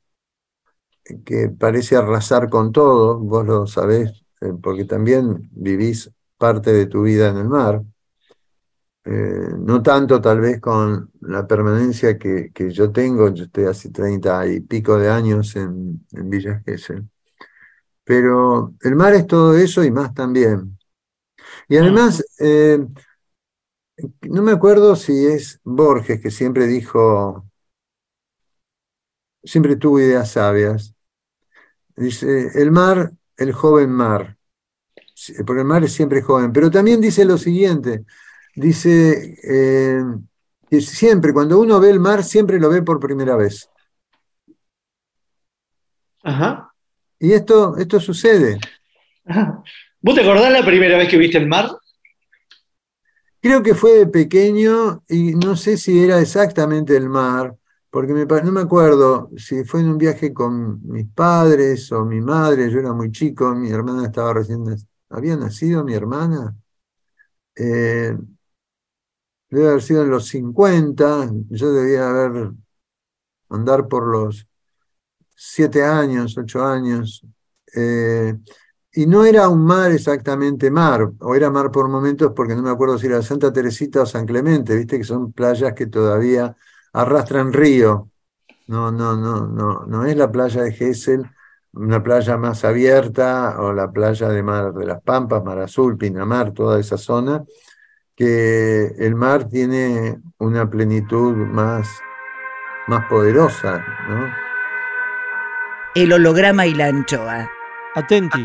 Speaker 4: que parece arrasar con todo, vos lo sabés, eh, porque también vivís parte de tu vida en el mar. Eh, no tanto tal vez con la permanencia que, que yo tengo, yo estoy hace treinta y pico de años en, en Villa Gesell. Pero el mar es todo eso y más también. Y además, eh, no me acuerdo si es Borges que siempre dijo, siempre tuvo ideas sabias. Dice, el mar, el joven mar. Porque el mar es siempre joven. Pero también dice lo siguiente, dice eh, que siempre, cuando uno ve el mar, siempre lo ve por primera vez.
Speaker 1: Ajá.
Speaker 4: Y esto, esto sucede.
Speaker 1: Ajá. ¿Vos te acordás la primera vez que viste el mar?
Speaker 4: Creo que fue de pequeño y no sé si era exactamente el mar, porque no me acuerdo si fue en un viaje con mis padres o mi madre, yo era muy chico, mi hermana estaba recién, había nacido mi hermana, eh, debe haber sido en los 50, yo debía haber, andar por los siete años, ocho años, eh, y no era un mar exactamente mar, o era mar por momentos porque no me acuerdo si era Santa Teresita o San Clemente, viste que son playas que todavía arrastran río. No, no, no, no, no es la playa de Gesell, una playa más abierta, o la playa de Mar de las Pampas, Mar Azul, Pinamar, toda esa zona, que el mar tiene una plenitud más, más poderosa, ¿no?
Speaker 5: El holograma y la anchoa.
Speaker 7: Atenti.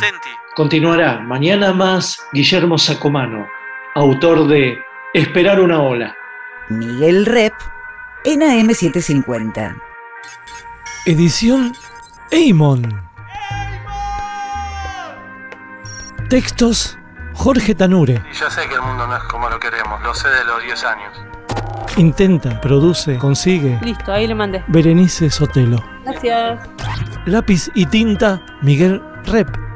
Speaker 1: Continuará mañana más Guillermo Sacomano, autor de Esperar una ola.
Speaker 5: Miguel Rep en AM750.
Speaker 7: Edición Eimon. Textos Jorge Tanure.
Speaker 8: Y yo sé que el mundo no es como lo queremos, lo sé de los 10 años.
Speaker 7: Intenta, produce, consigue.
Speaker 9: Listo, ahí le mandé.
Speaker 7: Berenice Sotelo.
Speaker 9: Gracias.
Speaker 7: Lápiz y tinta Miguel Rep.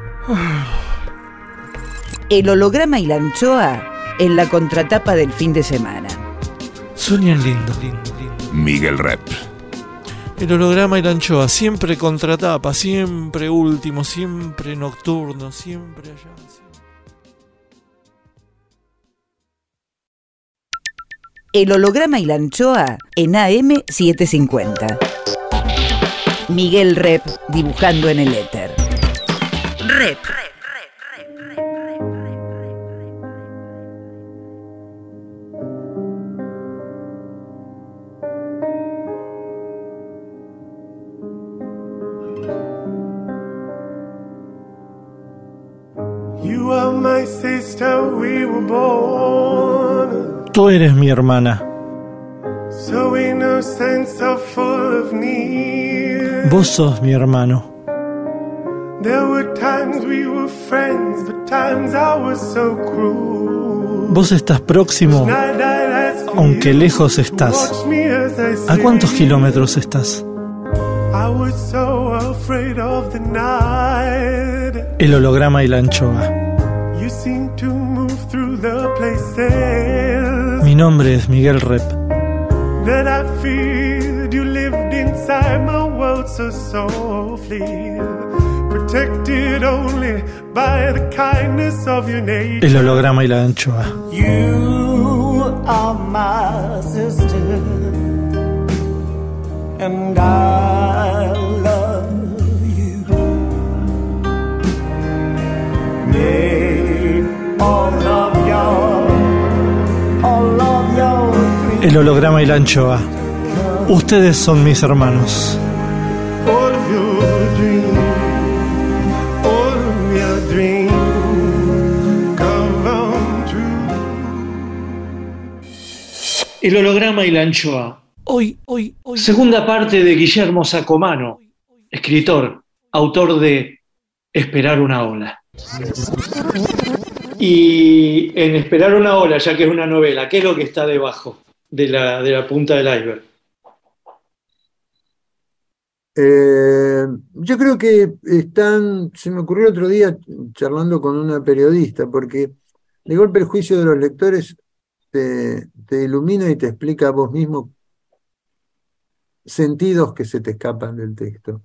Speaker 5: El holograma y la anchoa en la contratapa del fin de semana.
Speaker 7: Sueñan lindo.
Speaker 6: Miguel Rep.
Speaker 7: El holograma y la anchoa, siempre contratapa, siempre último, siempre nocturno, siempre allá.
Speaker 5: El holograma y la anchoa en AM750. Miguel Rep dibujando en el éter. Rep.
Speaker 2: You are my sister, we were born
Speaker 7: Tú eres mi hermana.
Speaker 2: so innocent, so full of need.
Speaker 7: Vos sos mi hermano. Vos estás próximo, aunque lejos estás. ¿A cuántos kilómetros estás?
Speaker 2: I was so afraid of the night.
Speaker 7: El holograma y la anchoa.
Speaker 2: You seem to move through the places
Speaker 7: Mi nombre es Miguel Rep.
Speaker 2: that I feared. You lived inside my world so softly,
Speaker 7: El holograma y la anchoa.
Speaker 3: You are my sister, and I love you. All of your, all of your dreams
Speaker 7: El holograma y la anchoa. Ustedes son mis hermanos.
Speaker 1: El holograma y la anchoa.
Speaker 7: Hoy, hoy, hoy.
Speaker 1: Segunda parte de Guillermo Sacomano, escritor, autor de Esperar una ola. Y en Esperar una ola, ya que es una novela, ¿qué es lo que está debajo de la, de la punta del iceberg?
Speaker 4: Eh, yo creo que están, se me ocurrió el otro día charlando con una periodista, porque de golpe el juicio de los lectores te, ilumina y te explica a vos mismo sentidos que se te escapan del texto.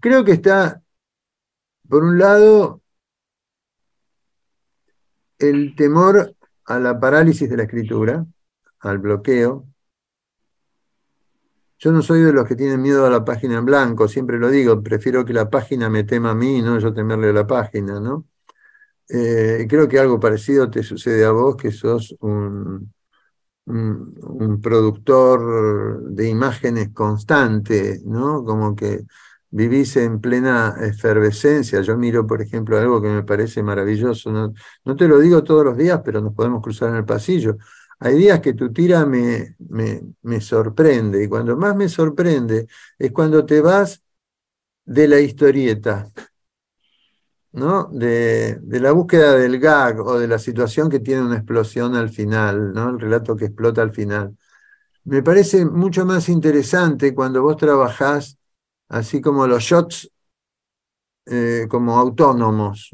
Speaker 4: Creo que está, por un lado, el temor a la parálisis de la escritura, al bloqueo. Yo no soy de los que tienen miedo a la página en blanco, siempre lo digo, prefiero que la página me tema a mí, no yo temerle a la página, ¿no? Eh, creo que algo parecido te sucede a vos, que sos un, un, productor de imágenes constante, ¿no? Como que vivís en plena efervescencia. Yo miro, por ejemplo, algo que me parece maravilloso. No, no te lo digo todos los días, pero nos podemos cruzar en el pasillo. Hay días que tu tira me, me, me sorprende y cuando más me sorprende es cuando te vas de la historieta, ¿no? De, de la búsqueda del gag o de la situación que tiene una explosión al final, ¿no? El relato que explota al final. Me parece mucho más interesante cuando vos trabajás así como los shots eh, como autónomos.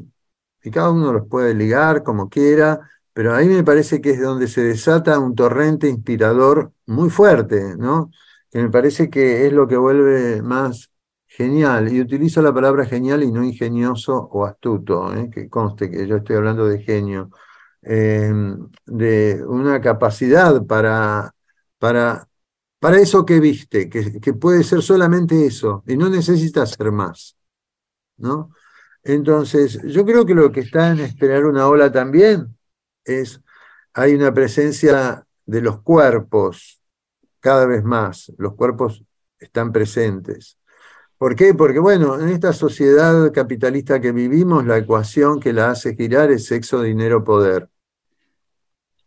Speaker 4: Y cada uno los puede ligar como quiera, pero ahí me parece que es donde se desata un torrente inspirador muy fuerte, ¿no? Que me parece que es lo que vuelve más genial. Y utilizo la palabra genial y no ingenioso o astuto, ¿eh? que conste que yo estoy hablando de genio, eh, de una capacidad para, para, para eso que viste, que, que puede ser solamente eso, y no necesitas ser más, ¿no? Entonces, yo creo que lo que está en esperar una ola también es, hay una presencia de los cuerpos cada vez más, los cuerpos están presentes. ¿Por qué? Porque, bueno, en esta sociedad capitalista que vivimos, la ecuación que la hace girar es sexo, dinero, poder.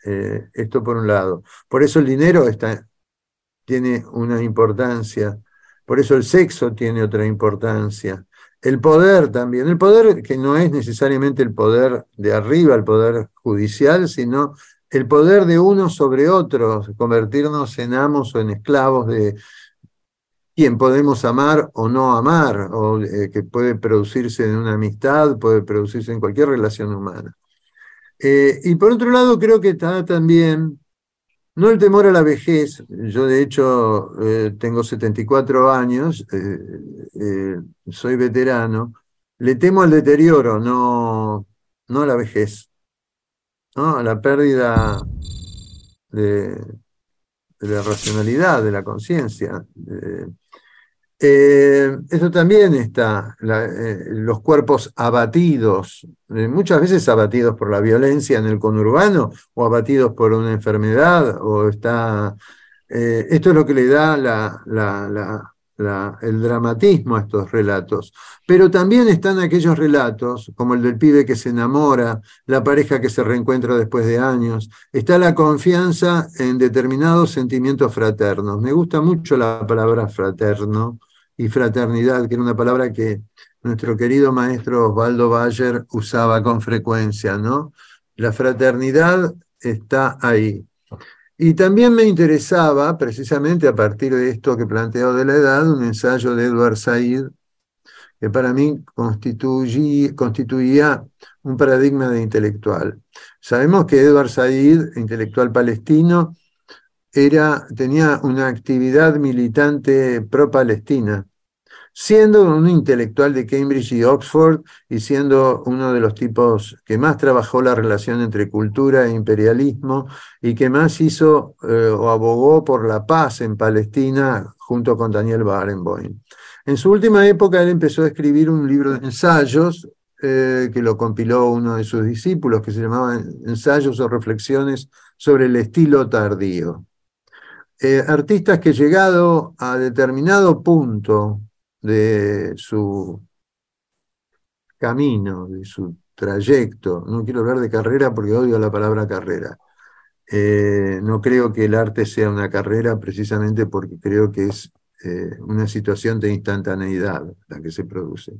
Speaker 4: Eh, esto por un lado. Por eso el dinero está, tiene una importancia, por eso el sexo tiene otra importancia. El poder también, el poder que no es necesariamente el poder de arriba, el poder judicial, sino el poder de uno sobre otro, convertirnos en amos o en esclavos de quien podemos amar o no amar, o eh, que puede producirse en una amistad, puede producirse en cualquier relación humana. Eh, y por otro lado, creo que está también, no el temor a la vejez, yo de hecho eh, tengo 74 años, eh, soy veterano, le temo al deterioro, no, no a la vejez, ¿no? a la pérdida de, la racionalidad, de la conciencia. Eh, eso también está, eh, los cuerpos abatidos, eh, muchas veces abatidos por la violencia en el conurbano o abatidos por una enfermedad, o está, eh, esto es lo que le da el dramatismo a estos relatos. Pero también están aquellos relatos, como el del pibe que se enamora, la pareja que se reencuentra después de años, está la confianza en determinados sentimientos fraternos. Me gusta mucho la palabra fraterno y fraternidad, que era una palabra que nuestro querido maestro Osvaldo Bayer usaba con frecuencia, ¿no? La fraternidad está ahí. Y también me interesaba, precisamente a partir de esto que planteo de la edad, un ensayo de Edward Said, que para mí constituí- constituía un paradigma de intelectual. Sabemos que Edward Said, intelectual palestino, era, tenía una actividad militante pro-palestina, siendo un intelectual de Cambridge y Oxford y siendo uno de los tipos que más trabajó la relación entre cultura e imperialismo y que más hizo eh, o abogó por la paz en Palestina junto con Daniel Barenboim. En su última época él empezó a escribir un libro de ensayos eh, que lo compiló uno de sus discípulos que se llamaba Ensayos o Reflexiones sobre el estilo tardío. Eh, artistas que llegado a determinado punto de su camino, de su trayecto, no quiero hablar de carrera porque odio la palabra carrera, eh, no creo que el arte sea una carrera precisamente porque creo que es eh, una situación de instantaneidad la que se produce.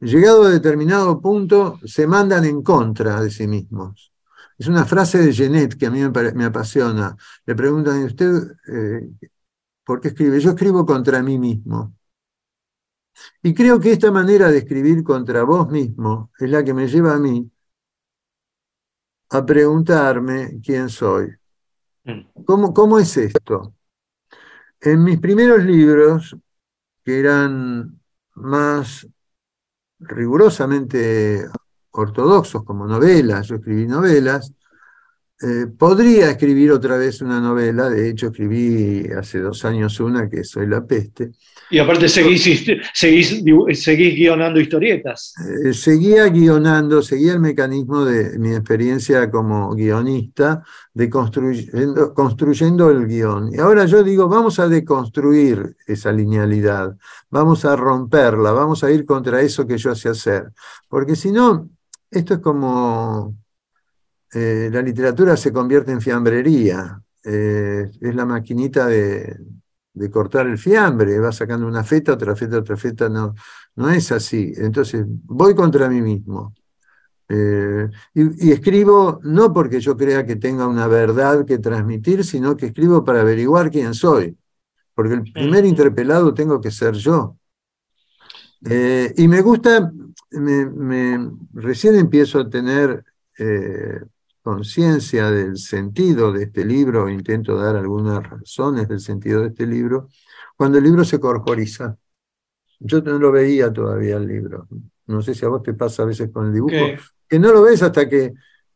Speaker 4: Llegado a determinado punto, se mandan en contra de sí mismos. Es una frase de Genet que a mí me, apasiona. Le preguntan, ¿y usted eh, por qué escribe? Yo escribo contra mí mismo. Y creo que esta manera de escribir contra vos mismo es la que me lleva a mí a preguntarme quién soy.
Speaker 1: Mm.
Speaker 4: ¿Cómo, cómo es esto? En mis primeros libros, que eran más rigurosamente ortodoxos como novelas, yo escribí novelas, eh, podría escribir otra vez una novela, de hecho escribí hace dos años una que Soy la peste,
Speaker 1: Y aparte seguís, seguís, seguís guionando historietas.
Speaker 4: Eh, seguía guionando, seguía el mecanismo de mi experiencia como guionista, de construyendo, construyendo el guion. Y ahora yo digo, vamos a deconstruir esa linealidad, vamos a romperla, vamos a ir contra eso que yo sé hacer. Porque si no, esto es como eh, la literatura se convierte en fiambrería, eh, es la maquinita de, de cortar el fiambre, va sacando una feta, otra feta, otra feta, no, no es así. Entonces, voy contra mí mismo. Eh, y, y escribo no porque yo crea que tenga una verdad que transmitir, sino que escribo para averiguar quién soy. Porque el primer interpelado tengo que ser yo. Eh, y me gusta, me- me- recién empiezo a tener eh, conciencia del sentido de este libro, intento dar algunas razones del sentido de este libro, cuando el libro se corporiza. Yo no lo veía todavía el libro. No sé si a vos te pasa a veces con el dibujo,
Speaker 1: ¿Qué?
Speaker 4: que no lo ves hasta que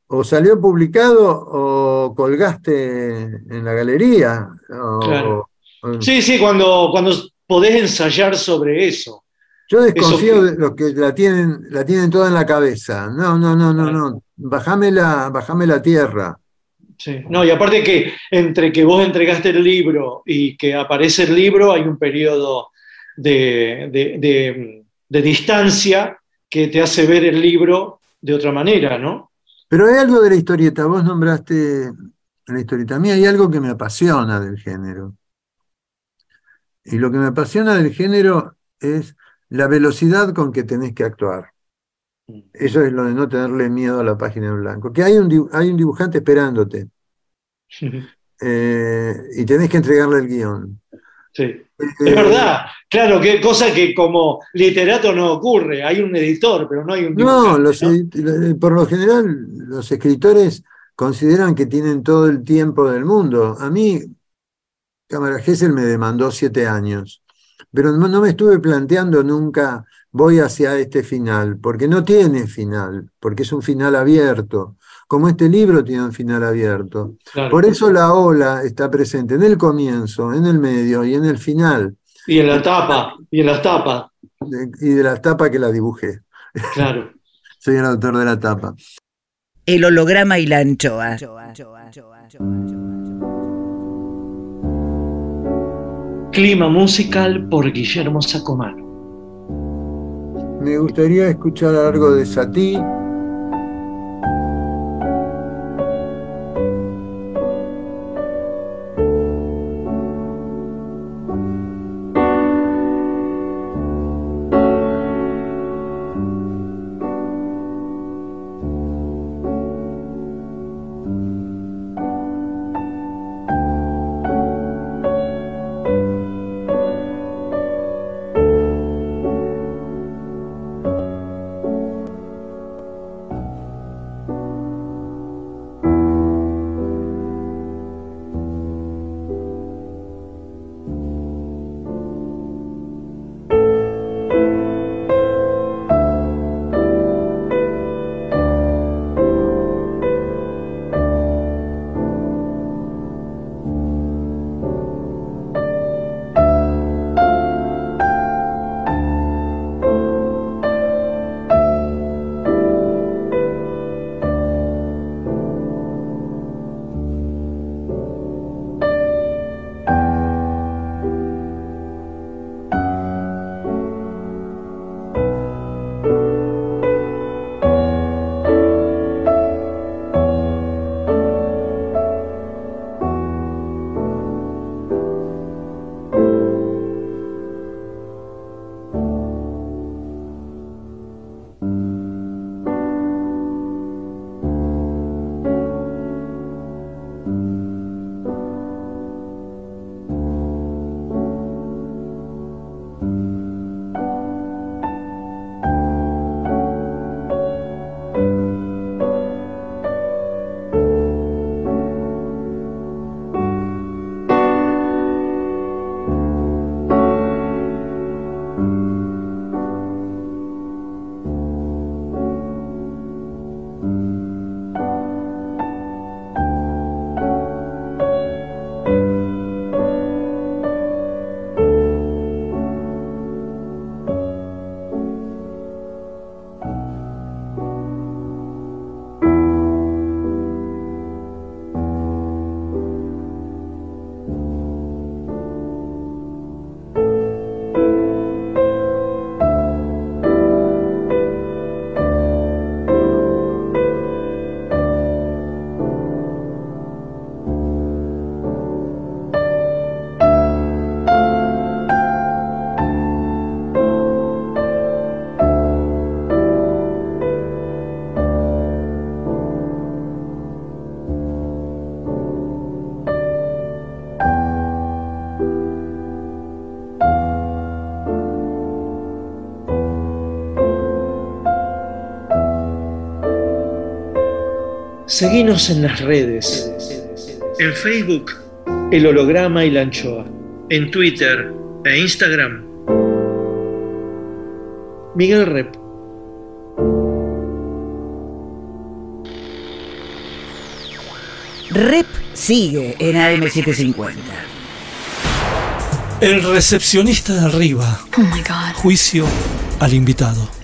Speaker 4: o salió publicado o colgaste en la galería. o-
Speaker 1: Claro.
Speaker 4: o-
Speaker 1: Sí, sí, cuando, cuando podés ensayar sobre eso.
Speaker 4: Yo desconfío
Speaker 1: Eso
Speaker 4: de los que la tienen, la tienen toda en la cabeza. No, no, no, no, no. Bajame la, bajame la tierra.
Speaker 1: Sí. No, y aparte que entre que vos entregaste el libro y que aparece el libro hay un periodo de, de- de- de distancia que te hace ver el libro de otra manera, ¿no?
Speaker 4: Pero hay algo de la historieta. Vos nombraste la historieta. A mí hay algo que me apasiona del género. Y lo que me apasiona del género es la velocidad con que tenés que actuar. Eso es lo de no tenerle miedo a la página en blanco. Que hay un, hay un dibujante esperándote eh, y tenés que entregarle el guion.
Speaker 1: Sí.
Speaker 4: Eh,
Speaker 1: Es verdad, claro, que cosa que como literato no ocurre. Hay un editor, pero no hay un
Speaker 4: No,
Speaker 1: dibujante,
Speaker 4: los
Speaker 1: ¿no?
Speaker 4: edit- por lo general los escritores consideran que tienen todo el tiempo del mundo. A mí, Cámara Gesell me demandó siete años, pero no, no me estuve planteando nunca voy hacia este final, porque no tiene final, porque es un final abierto. como este libro tiene un final abierto.
Speaker 1: Claro.
Speaker 4: Por eso la ola está presente en el comienzo, en el medio y en el final,
Speaker 1: Y en la tapa, y en la tapa,
Speaker 4: y de la tapa que la dibujé.
Speaker 1: claro.
Speaker 4: Soy el autor de la tapa.
Speaker 5: El holograma y la anchoa.
Speaker 1: Clima musical por Guillermo Sacomano.
Speaker 4: Me gustaría escuchar algo de Satí.
Speaker 1: Seguinos en las redes. En Facebook, el holograma y la anchoa. En Twitter e Instagram, Miguel Rep.
Speaker 5: Rep sigue en AM750.
Speaker 7: El recepcionista de arriba.
Speaker 9: Oh my god.
Speaker 7: Juicio al invitado.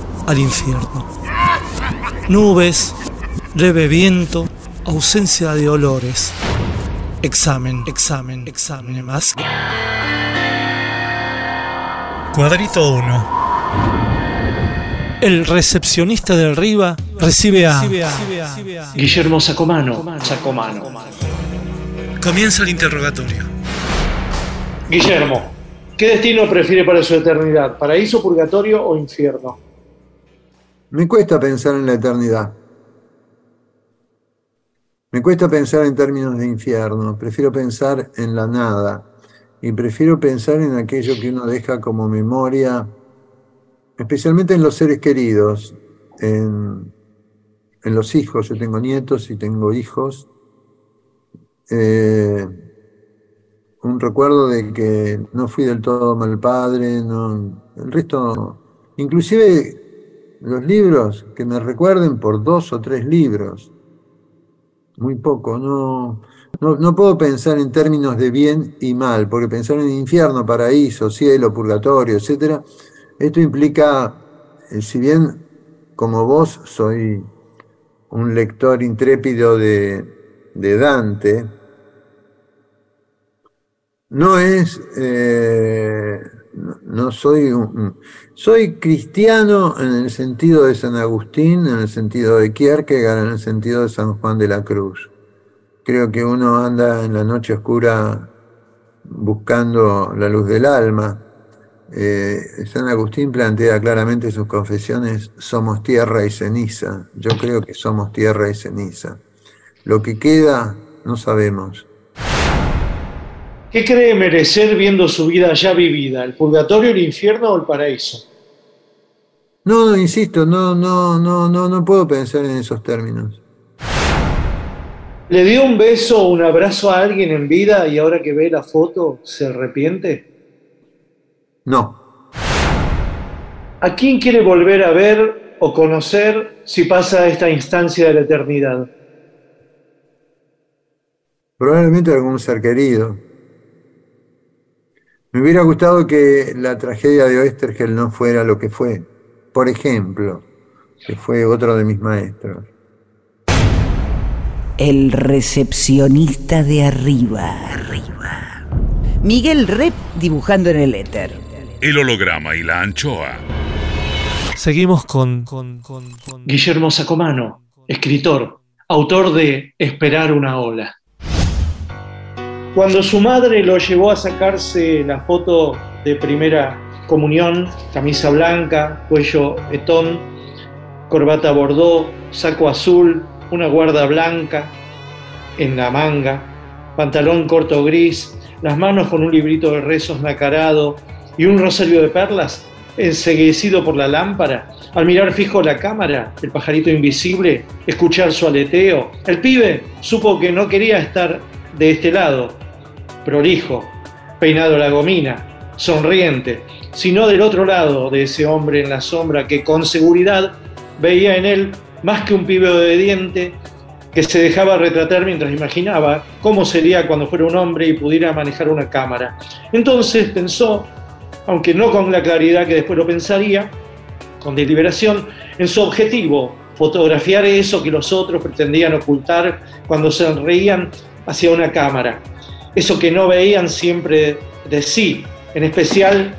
Speaker 7: al infierno. Nubes, leve viento, ausencia de olores. Examen, examen, examen más. Cuadrito 1. El recepcionista de arriba recibe a...
Speaker 1: Guillermo Sacomano. Sacomano.
Speaker 7: Comienza el interrogatorio.
Speaker 1: Guillermo, ¿qué destino prefiere para su eternidad? ¿Paraíso, purgatorio o infierno?
Speaker 4: Me cuesta pensar en la eternidad. Me cuesta pensar en términos de infierno, prefiero pensar en la nada y prefiero pensar en aquello que uno deja como memoria, especialmente en los seres queridos, en, los hijos. Yo tengo nietos y tengo hijos. Eh, un recuerdo de que no fui del todo mal padre, no, el resto, inclusive los libros que me recuerden por dos o tres libros muy poco. No, no, puedo pensar en términos de bien y mal, porque pensar en infierno, paraíso, cielo, purgatorio, etc., esto implica, eh, si bien como vos soy un lector intrépido de, Dante, no es, eh, no soy, soy cristiano en el sentido de San Agustín, en el sentido de Kierkegaard, en el sentido de San Juan de la Cruz. Creo que uno anda en la noche oscura buscando la luz del alma. Eh, San Agustín plantea claramente sus confesiones, somos tierra y ceniza. Yo creo que somos tierra y ceniza. Lo que queda, no sabemos.
Speaker 1: ¿Qué cree merecer viendo su vida ya vivida? ¿El purgatorio, el infierno o el paraíso?
Speaker 4: No, no, insisto, no, no, no, no, no puedo pensar en esos términos.
Speaker 1: ¿Le dio un beso o un abrazo a alguien en vida y ahora que ve la foto se arrepiente?
Speaker 4: No.
Speaker 1: ¿A quién quiere volver a ver o conocer si pasa esta instancia de la eternidad?
Speaker 4: Probablemente algún ser querido. Me hubiera gustado que la tragedia de Oestergel no fuera lo que fue. Por ejemplo, que fue otro de mis maestros.
Speaker 5: El recepcionista de arriba. Arriba. Miguel Rep dibujando en el éter.
Speaker 6: El holograma y la anchoa.
Speaker 7: Seguimos con,
Speaker 1: Guillermo Sacomano, escritor, autor de Esperar una ola. Cuando su madre lo llevó a sacarse la foto de primera comunión, camisa blanca, cuello etón, corbata bordó, saco azul, una guarda blanca en la manga, pantalón corto gris, las manos con un librito de rezos nacarado y un rosario de perlas, enseguecido por la lámpara, al mirar fijo la cámara, el pajarito invisible, escuchar su aleteo, el pibe supo que no quería estar de este lado, prolijo, peinado la gomina, sonriente, sino del otro lado de ese hombre en la sombra que con seguridad veía en él más que un pibe obediente que se dejaba retratar mientras imaginaba cómo sería cuando fuera un hombre y pudiera manejar una cámara. Entonces pensó, aunque no con la claridad que después lo pensaría, con deliberación, en su objetivo, fotografiar eso que los otros pretendían ocultar cuando se reían hacia una cámara eso que no veían siempre de sí, en especial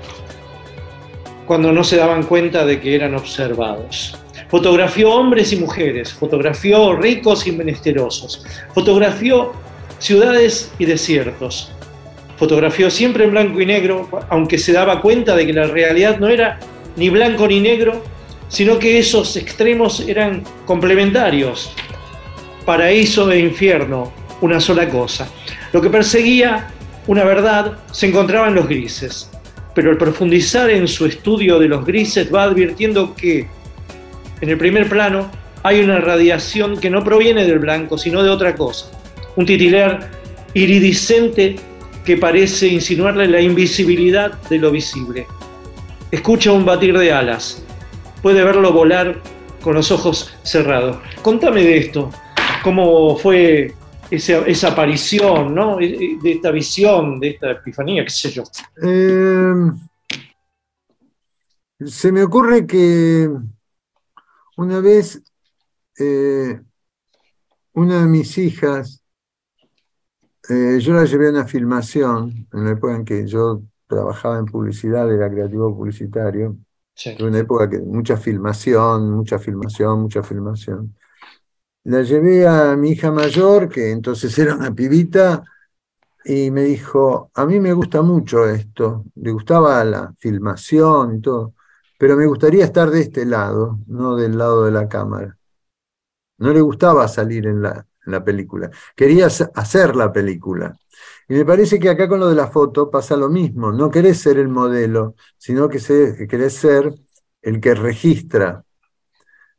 Speaker 1: cuando no se daban cuenta de que eran observados. Fotografió hombres y mujeres, fotografió ricos y menesterosos, fotografió ciudades y desiertos, fotografió siempre en blanco y negro, aunque se daba cuenta de que la realidad no era ni blanco ni negro, sino que esos extremos eran complementarios, paraíso e infierno, una sola cosa. Lo que perseguía una verdad se encontraba en los grises, pero al profundizar en su estudio de los grises va advirtiendo que en el primer plano hay una radiación que no proviene del blanco, sino de otra cosa, un titilar iridiscente que parece insinuarle la invisibilidad de lo visible. Escucha un batir de alas, puede verlo volar con los ojos cerrados. Contame de esto, cómo fue esa, aparición, ¿no? De esta visión, de esta epifanía, qué sé yo.
Speaker 4: Em, se me ocurre que una vez eh, una de mis hijas, eh, yo la llevé a una filmación en la época en que yo trabajaba en publicidad, era creativo publicitario. Sí. una época que mucha filmación, mucha filmación, mucha filmación la llevé a mi hija mayor, que entonces era una pibita, y me dijo, a mí me gusta mucho esto, le gustaba la filmación y todo, pero me gustaría estar de este lado, no del lado de la cámara. No le gustaba salir en la, en la película, quería hacer la película. Y me parece que acá con lo de la foto pasa lo mismo, no querés ser el modelo, sino que, se, querés ser el que registra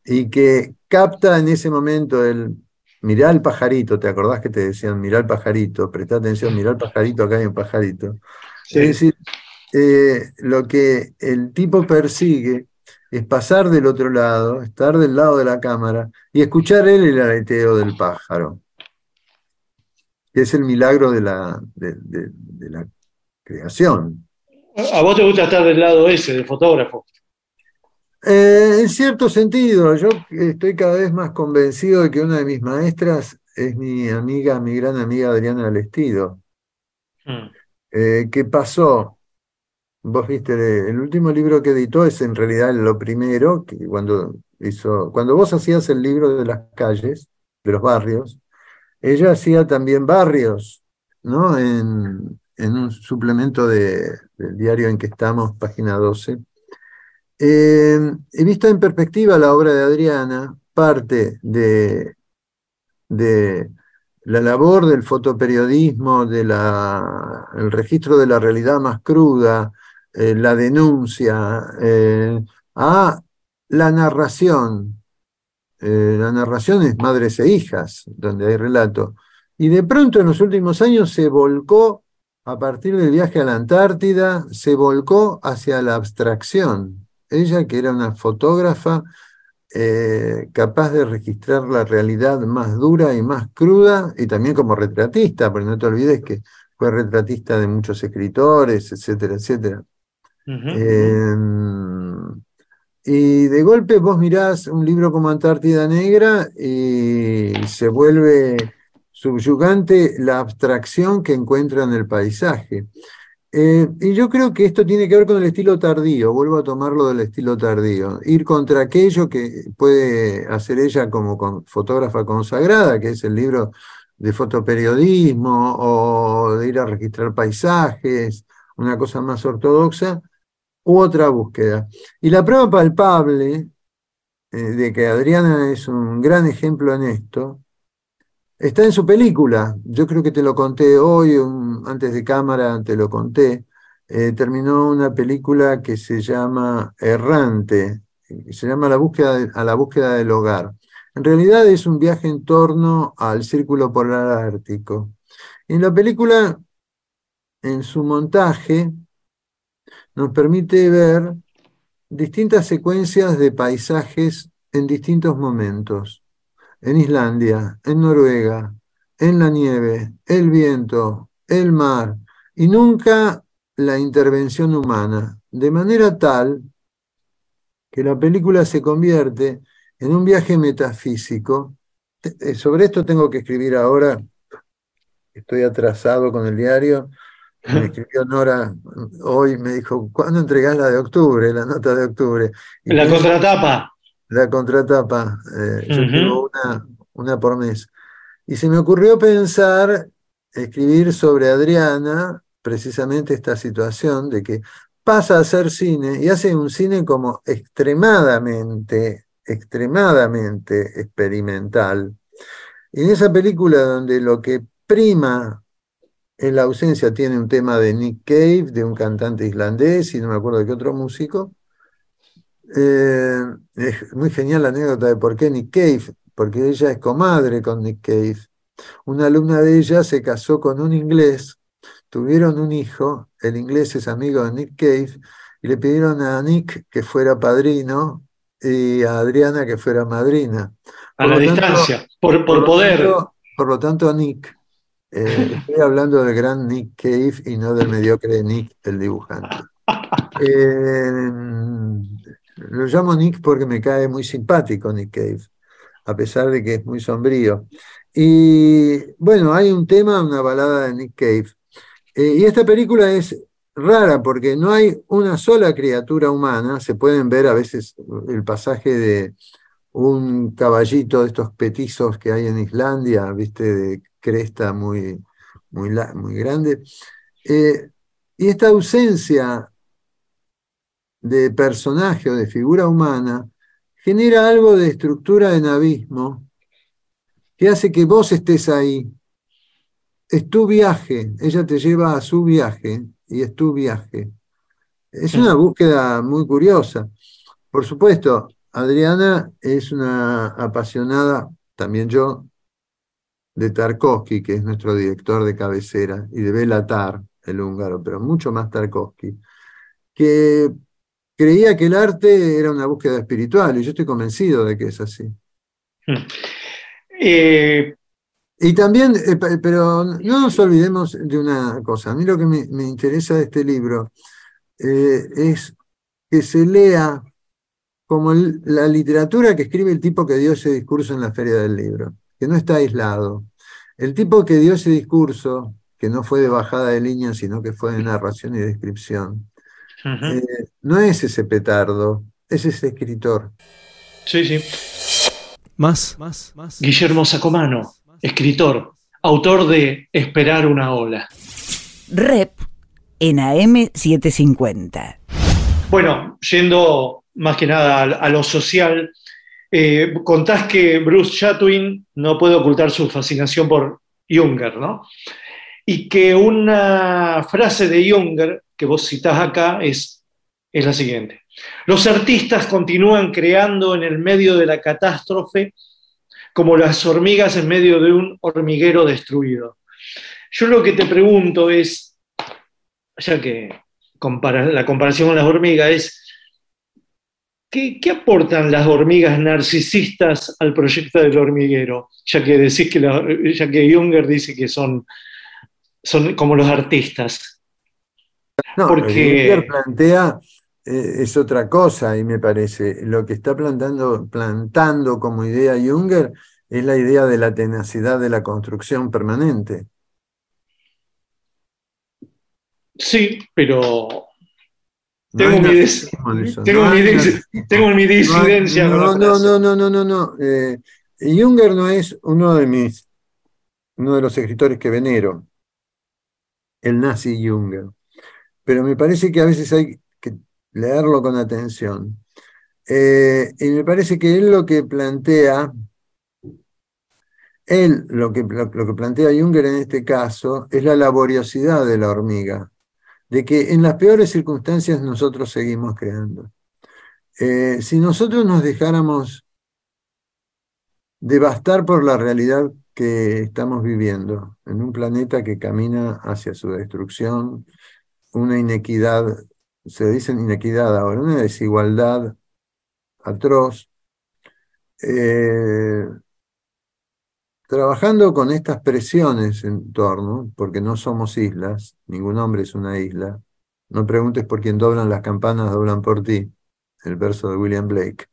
Speaker 4: y que capta en ese momento el, mirá el pajarito, ¿te acordás que te decían mirá el pajarito? Presta atención, mirá el pajarito, acá hay un pajarito. Es decir, eh, lo que el tipo persigue es pasar del otro lado, estar del lado de la cámara y escuchar él el aleteo del pájaro, que es el milagro de la, de, la creación.
Speaker 1: ¿A vos te gusta estar del lado ese, del fotógrafo?
Speaker 4: Eh, en cierto sentido, yo estoy cada vez más convencido de que una de mis maestras es mi amiga, mi gran amiga Adriana Lestido, hmm. eh, que pasó, vos viste, el último libro que editó es en realidad lo primero, que cuando hizo, cuando vos hacías el libro de las calles, de los barrios, ella hacía también barrios, ¿no? En, un suplemento del diario en que estamos, página 12 eh, he visto en perspectiva la obra de Adriana, parte de, la labor del fotoperiodismo, del registro de la realidad más cruda, eh, la denuncia, eh, a la narración. la narración es madres e hijas, donde hay relato. Y de pronto en los últimos años se volcó, a partir del viaje a la Antártida, se volcó hacia la abstracción ella que era una fotógrafa eh, capaz de registrar la realidad más dura y más cruda, y también como retratista, porque no te olvides que fue retratista de muchos escritores, etcétera, etcétera. Em, y de golpe vos mirás un libro como Antártida Negra y se vuelve subyugante la abstracción que encuentra en el paisaje. Eh, y yo creo que esto tiene que ver con el estilo tardío, vuelvo a tomarlo del estilo tardío, ir contra aquello que puede hacer ella como fotógrafa consagrada, que es el libro de fotoperiodismo o de ir a registrar paisajes, una cosa más ortodoxa, u otra búsqueda. Y la prueba palpable eh, de que Adriana es un gran ejemplo en esto Está en su película, yo creo que te lo conté hoy, antes de cámara te lo conté. Eh, terminó una película que se llama Errante, se llama la búsqueda A la búsqueda del hogar. En realidad es un viaje en torno al círculo polar ártico. En la película, en su montaje, nos permite ver distintas secuencias de paisajes en distintos momentos en Islandia, en Noruega, en la nieve, el viento, el mar, y nunca la intervención humana, de manera tal que la película se convierte en un viaje metafísico. Eh, sobre esto tengo que escribir ahora, estoy atrasado con el diario. Me escribió Nora hoy, me dijo, ¿cuándo entregás la de octubre, la nota de octubre?
Speaker 1: la contratapa
Speaker 4: la contratapa. Eh, yo tengo una, una por mes. Y se me ocurrió pensar, escribir sobre Adriana, precisamente esta situación de que pasa a hacer cine y hace un cine como extremadamente, extremadamente experimental. Y en esa película donde lo que prima en la ausencia tiene un tema de Nick Cave, de un cantante islandés y no me acuerdo de qué otro músico, eh, es muy genial la anécdota de por qué Nick Cave, porque ella es comadre con Nick Cave. Una alumna de ella se casó con un inglés, tuvieron un hijo, el inglés es amigo de Nick Cave, y le pidieron a Nick que fuera padrino y a Adriana que fuera madrina.
Speaker 1: A la distancia, por, poder.
Speaker 4: por lo tanto, Nick. Eh, estoy hablando del gran Nick Cave y no del mediocre Nick, el dibujante. Eh, lo llamo Nick porque me cae muy simpático Nick Cave, a pesar de que es muy sombrío. Y bueno, hay un tema, una balada de Nick Cave. Eh, y esta película es rara porque no hay una sola criatura humana. Se pueden ver a veces el pasaje de un caballito de estos petizos que hay en Islandia, viste, de cresta muy, muy, muy grande. Eh, y esta ausencia de personaje o de figura humana genera algo de estructura en abismo que hace que vos estés ahí. Es tu viaje, ella te lleva a su viaje y es tu viaje. Es una búsqueda muy curiosa. Por supuesto, Adriana es una apasionada, también yo, de Tarkovsky, que es nuestro director de cabecera, y de Belatar, el húngaro, pero mucho más Tarkovsky, que creía que el arte era una búsqueda espiritual, y yo estoy convencido de que es así.
Speaker 1: Hmm. Eh,
Speaker 4: y también, eh, pero no nos olvidemos de una cosa, a mí lo que me, interesa de este libro eh, es que se lea como la literatura que escribe el tipo que dio ese discurso en la feria del libro, que no está aislado. El tipo que dio ese discurso, que no fue de bajada de línea, sino que fue de narración y descripción, eh, no es ese petardo, es ese escritor.
Speaker 1: Sí, sí.
Speaker 7: Más, más, más.
Speaker 1: Guillermo Sacomano, escritor, autor de Esperar una ola.
Speaker 5: Rep en AM750.
Speaker 1: Bueno, yendo más que nada a, lo social, eh, contás que Bruce Chatwin no puede ocultar su fascinación por Junger, ¿no? Y que una frase de Junger que vos citás acá es, es la siguiente. Los artistas continúan creando en el medio de la catástrofe como las hormigas en medio de un hormiguero destruido. Yo lo que te pregunto es, ya que la comparación con las hormigas es, ¿qué, aportan las hormigas narcisistas al proyecto del hormiguero? Ya que decís que, ya que Junger dice que son, son como los artistas.
Speaker 4: No, porque plantea eh, es otra cosa y me parece. Lo que está plantando, plantando como idea Junger es la idea de la tenacidad de la construcción permanente.
Speaker 1: Sí, pero tengo, mi, disidencia.
Speaker 4: No, no, no, no, no, no, no. Eh, Junger no es uno de mis, uno de los escritores que venero, el nazi Junger. Pero me parece que a veces hay que leerlo con atención. Eh, y me parece que él lo que plantea, él lo que, lo que plantea Junger en este caso es la laboriosidad de la hormiga de que en las peores circunstancias nosotros seguimos creando. Eh, si nosotros nos dejáramos devastar por la realidad que estamos viviendo, en un planeta que camina hacia su destrucción, una inequidad, se dice inequidad ahora, una desigualdad atroz, eh, Trabajando con estas presiones en torno, porque no somos islas, ningún hombre es una isla, no preguntes por quién doblan las campanas, doblan por ti, el verso de William Blake.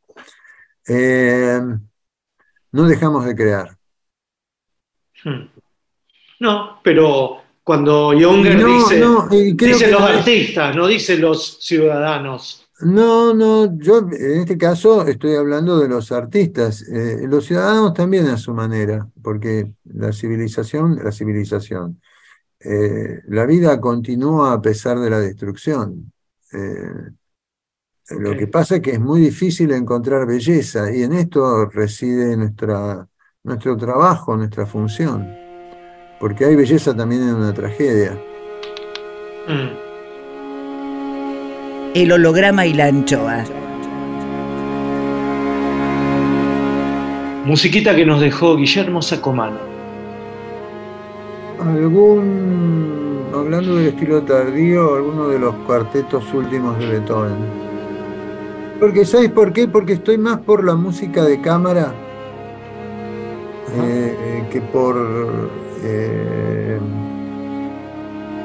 Speaker 4: Eh, no dejamos de crear.
Speaker 1: Hmm. No, pero cuando Younger dice, dice los artistas, no dice los ciudadanos.
Speaker 4: No, no, yo en este caso estoy hablando de los artistas, eh, los ciudadanos también a su manera, porque la civilización, la civilización, eh, la vida continúa a pesar de la destrucción. Eh, lo que pasa es que es muy difícil encontrar belleza y en esto reside nuestra, nuestro trabajo, nuestra función, porque hay belleza también en una tragedia. Mm
Speaker 5: el holograma y la anchoa.
Speaker 1: Musiquita que nos dejó Guillermo Sacomano.
Speaker 4: Algún, hablando del estilo tardío, alguno de los cuartetos últimos de Beethoven. Porque, ¿sabes por qué? Porque estoy más por la música de cámara eh, que por eh,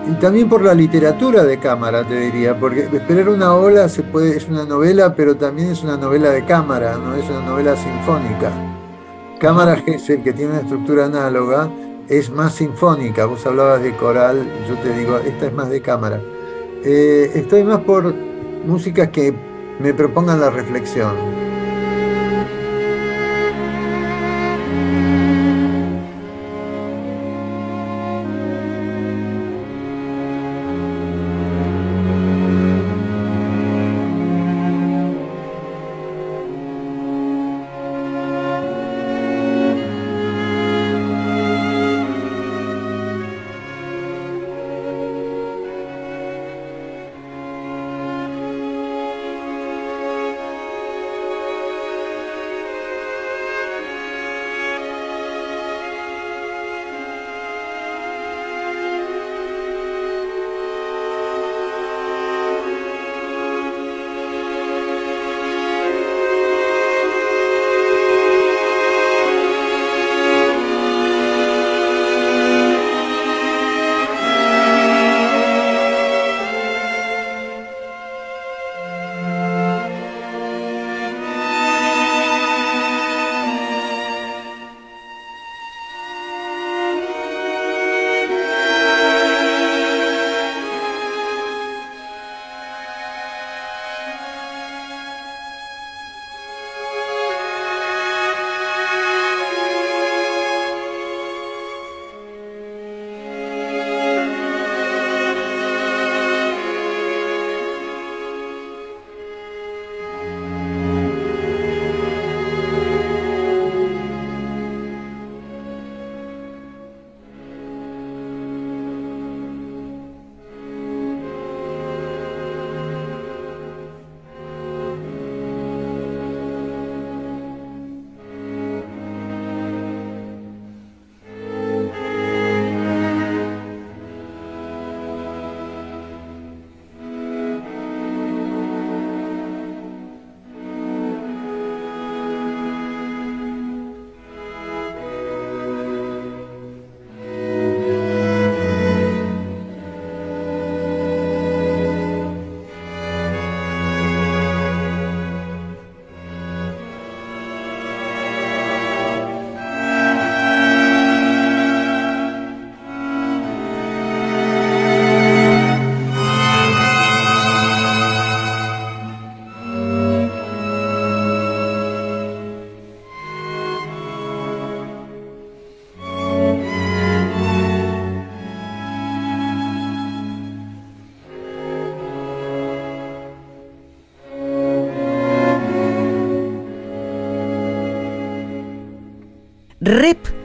Speaker 4: y también por la literatura de cámara, te diría, porque Esperar una ola es una novela, pero también es una novela de cámara, no es una novela sinfónica. Cámara Gesell, que tiene una estructura análoga, es más sinfónica. Vos hablabas de coral, yo te digo, esta es más de cámara. Eh, estoy más por músicas que me propongan la reflexión.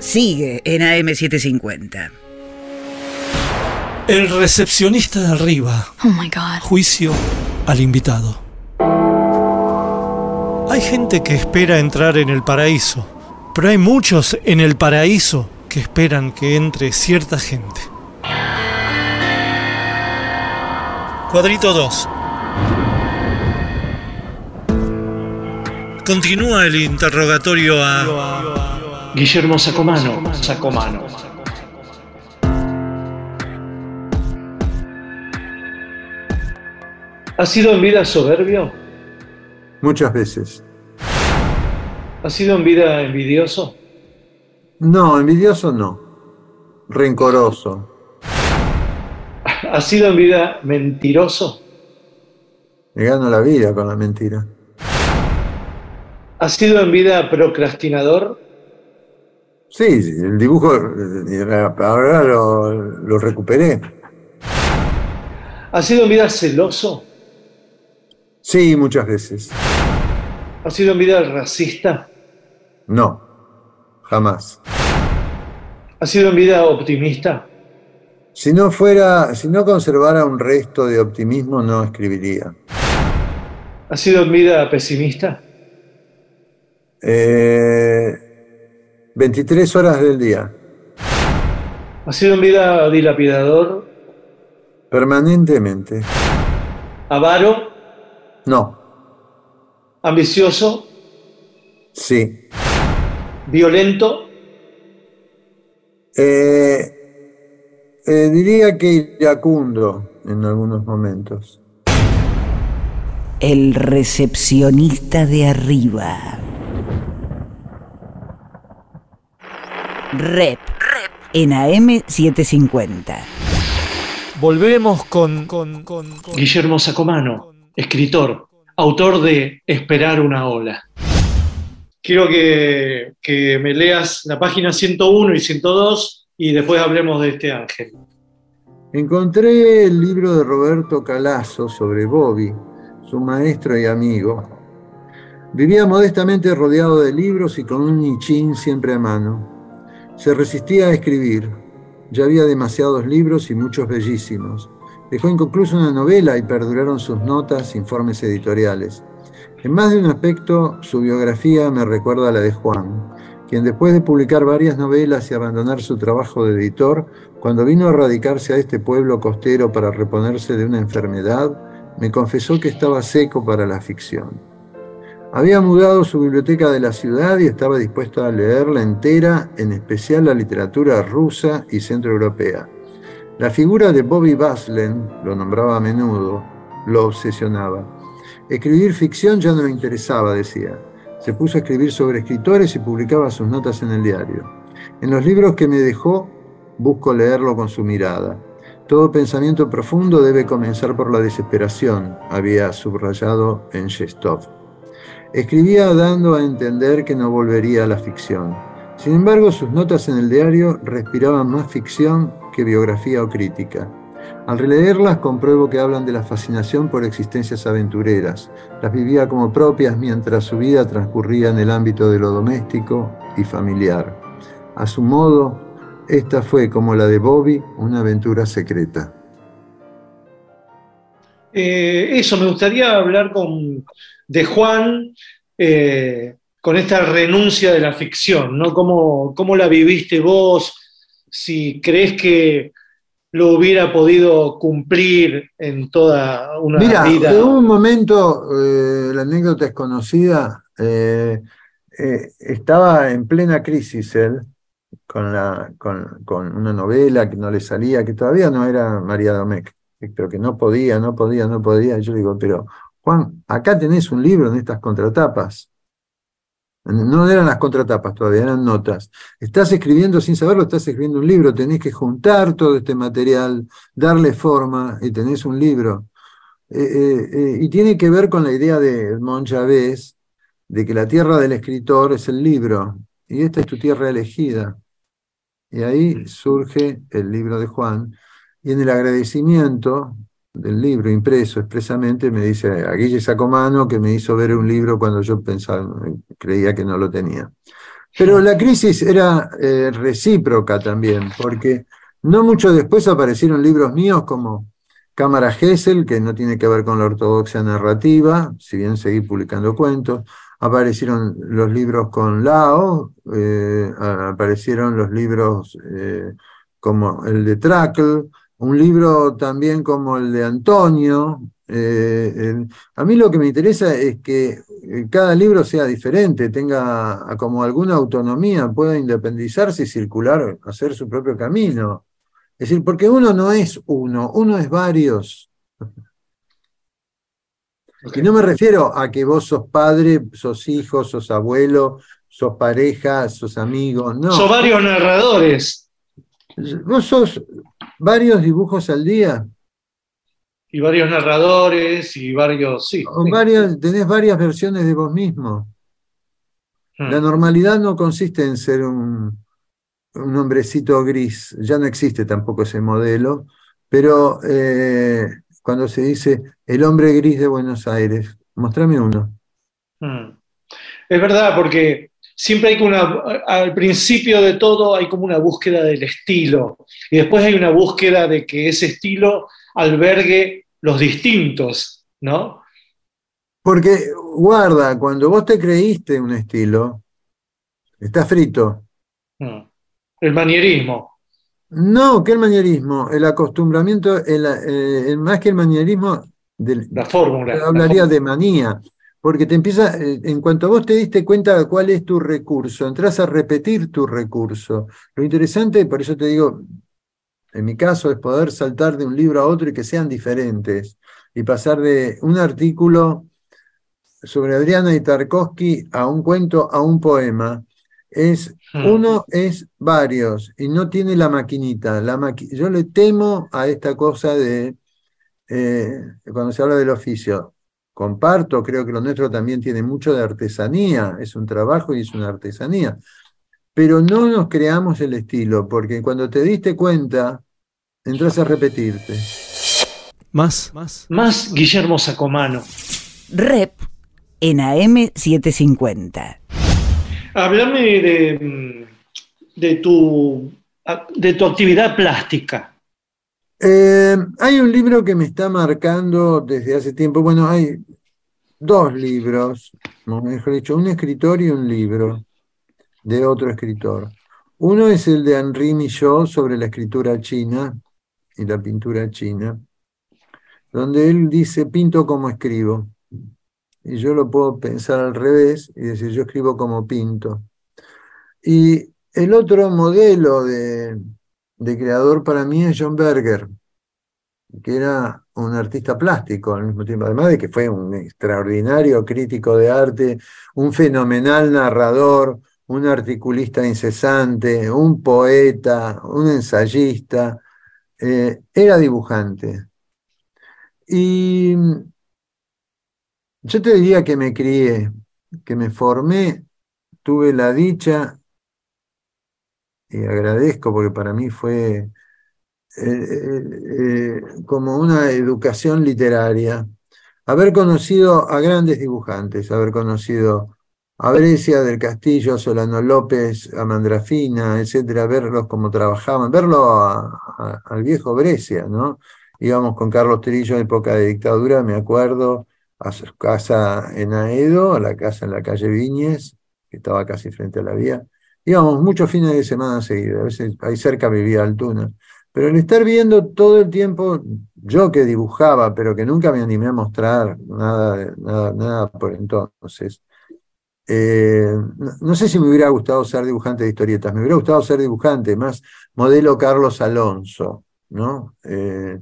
Speaker 5: Sigue en AM750.
Speaker 7: El recepcionista de arriba.
Speaker 9: Oh my God.
Speaker 7: Juicio al invitado. Hay gente que espera entrar en el paraíso, pero hay muchos en el paraíso que esperan que entre cierta gente. Cuadrito 2. Continúa el interrogatorio a...
Speaker 1: Guillermo Sacomano, Sacomano. ¿Ha sido en vida soberbio?
Speaker 4: Muchas veces.
Speaker 1: ¿Ha sido en vida envidioso?
Speaker 4: No, envidioso no. Rencoroso.
Speaker 1: ¿Ha sido en vida mentiroso?
Speaker 4: Me gano la vida con la mentira.
Speaker 1: ¿Ha sido en vida procrastinador?
Speaker 4: Sí, el dibujo eh, ahora lo, lo recuperé.
Speaker 1: ¿Ha sido en vida celoso?
Speaker 4: Sí, muchas veces.
Speaker 1: ¿Ha sido en vida racista?
Speaker 4: No, jamás.
Speaker 1: ¿Ha sido en vida optimista?
Speaker 4: Si no fuera, si no conservara un resto de optimismo, no escribiría.
Speaker 1: ¿Ha sido en vida pesimista?
Speaker 4: Eh, 23 horas del día,
Speaker 1: ¿Ha sido en vida dilapidador?
Speaker 4: permanentemente.
Speaker 1: ¿Avaro?
Speaker 4: No,
Speaker 1: ¿Ambicioso?
Speaker 4: sí.
Speaker 1: ¿Violento?
Speaker 4: Eh, eh, diría que iracundo en algunos momentos.
Speaker 5: El recepcionista de arriba. Rep. En AM750.
Speaker 7: Volvemos con... con, con, con-
Speaker 1: Guillermo Sacomano, escritor, autor de Esperar una ola. Quiero que, que me leas la página 101 y 102 y después hablemos de este ángel.
Speaker 4: Encontré el libro de Roberto Calazo sobre Bobby, su maestro y amigo. Vivía modestamente rodeado de libros y con un nichín siempre a mano. Se resistía a escribir. Ya había demasiados libros y muchos bellísimos. Dejó inconclusa una novela y perduraron sus notas, informes editoriales. En más de un aspecto, su biografía me recuerda a la de Juan, quien después de publicar varias novelas y abandonar su trabajo de editor, cuando vino a radicarse a este pueblo costero para reponerse de una enfermedad, me confesó que estaba seco para la ficción. Había mudado su biblioteca de la ciudad y estaba dispuesto a leerla entera, en especial la literatura rusa y centroeuropea. La figura de Bobby Baslen, lo nombraba a menudo, lo obsesionaba. Escribir ficción ya no le interesaba, decía. Se puso a escribir sobre escritores y publicaba sus notas en el diario. En los libros que me dejó, busco leerlo con su mirada. Todo pensamiento profundo debe comenzar por la desesperación, había subrayado en Shestov. Escribía dando a entender que no volvería a la ficción. Sin embargo, sus notas en el diario respiraban más ficción que biografía o crítica. Al releerlas compruebo que hablan de la fascinación por existencias aventureras. Las vivía como propias mientras su vida transcurría en el ámbito de lo doméstico y familiar. A su modo, esta fue, como la de Bobby, una aventura secreta.
Speaker 1: Eh, eso, me gustaría hablar con, de Juan eh, con esta renuncia de la ficción, ¿no? ¿Cómo, ¿Cómo la viviste vos? Si crees que lo hubiera podido cumplir en toda una
Speaker 4: Mira,
Speaker 1: vida.
Speaker 4: hubo un momento, eh, la anécdota es conocida, eh, estaba en plena crisis él, con, la, con, con una novela que no le salía, que todavía no era María Domecq, pero que no podía, no podía, no podía. Yo digo, pero Juan, acá tenés un libro en estas contratapas. No eran las contratapas todavía, eran notas. Estás escribiendo sin saberlo, estás escribiendo un libro, tenés que juntar todo este material, darle forma y tenés un libro. Eh, eh, eh, y tiene que ver con la idea de Chavez de que la tierra del escritor es el libro y esta es tu tierra elegida. Y ahí surge el libro de Juan y en el agradecimiento del libro impreso expresamente me dice a Guille Sacomano que me hizo ver un libro cuando yo pensaba, creía que no lo tenía. Pero la crisis era eh, recíproca también, porque no mucho después aparecieron libros míos como Cámara Gesell, que no tiene que ver con la ortodoxia narrativa, si bien seguí publicando cuentos. Aparecieron los libros con Lao, eh, aparecieron los libros eh, como el de Trackle, un libro también como el de Antonio. Eh, a mí lo que me interesa es que cada libro sea diferente, tenga como alguna autonomía, pueda independizarse y circular, hacer su propio camino. Es decir, porque uno no es uno, uno es varios. Y no me refiero a que vos sos padre, sos hijo, sos abuelo, sos pareja, sos amigo, no.
Speaker 1: Sos varios narradores.
Speaker 4: Vos sos varios dibujos al día.
Speaker 1: Y varios narradores y varios, sí.
Speaker 4: O varias, tenés varias versiones de vos mismo.
Speaker 1: Hmm.
Speaker 4: La normalidad no consiste en ser un, un hombrecito gris, ya no existe tampoco ese modelo, pero eh, cuando se dice el hombre gris de Buenos Aires, mostrame uno.
Speaker 1: Hmm. Es verdad, porque siempre hay como una, al principio de todo hay como una búsqueda del estilo y después hay una búsqueda de que ese estilo albergue los distintos, ¿no?
Speaker 4: Porque, guarda, cuando vos te creíste un estilo, está frito.
Speaker 1: Hmm. El manierismo.
Speaker 4: No, que el manierismo, el acostumbramiento, el, eh, más que el manierismo, del,
Speaker 1: La fórmula. la
Speaker 4: hablaría
Speaker 1: fórmula.
Speaker 4: de manía, porque te empieza, eh, en cuanto vos te diste cuenta de cuál es tu recurso, entras a repetir tu recurso. Lo interesante, por eso te digo, en mi caso, es poder saltar de un libro a otro y que sean diferentes, y pasar de un artículo sobre Adriana y Tarkovsky a un cuento, a un poema. Es,
Speaker 1: Hmm.
Speaker 4: uno es varios y no tiene la maquinita. La maqui- Yo le temo a esta cosa de, eh, cuando se habla del oficio, comparto, creo que lo nuestro también tiene mucho de artesanía, es un trabajo y es una artesanía, pero no nos creamos el estilo, porque cuando te diste cuenta, entras a repetirte.
Speaker 7: Más, más.
Speaker 1: Más Guillermo Sacomano.
Speaker 5: Rep en AM750.
Speaker 1: Háblame de, de, tu, de tu actividad plástica.
Speaker 4: Eh, hay un libro que me está marcando desde hace tiempo. Bueno, hay dos libros, mejor dicho, un escritor y un libro de otro escritor. Uno es el de Henri Michaud sobre la escritura china y la pintura china, donde él dice, pinto como escribo. Y yo lo puedo pensar al revés y decir, yo escribo como pinto. Y el otro modelo de, de creador para mí es John Berger, que era un artista plástico al mismo tiempo, además de que fue un extraordinario crítico de arte, un fenomenal narrador, un articulista incesante, un poeta, un ensayista, eh, era dibujante. Y yo te diría que me crié, que me formé, tuve la dicha, y agradezco porque para mí fue eh, eh, eh, como una educación literaria, haber conocido a grandes dibujantes, haber conocido a Brescia del Castillo, a Solano López, a Mandrafina, etcétera, verlos cómo trabajaban, verlo al viejo Brescia, ¿no? Íbamos con Carlos Trillo en época de dictadura, me acuerdo, a su casa en Aedo, a la casa en la calle Viñes, que estaba casi frente a la vía. Íbamos muchos fines de semana seguidos, a veces ahí cerca vivía Altuna. Pero el estar viendo todo el tiempo, yo que dibujaba, pero que nunca me animé a mostrar nada, nada, nada por entonces, eh, no, no sé si me hubiera gustado ser dibujante de historietas, me hubiera gustado ser dibujante, más modelo Carlos Alonso, ¿no? Eh,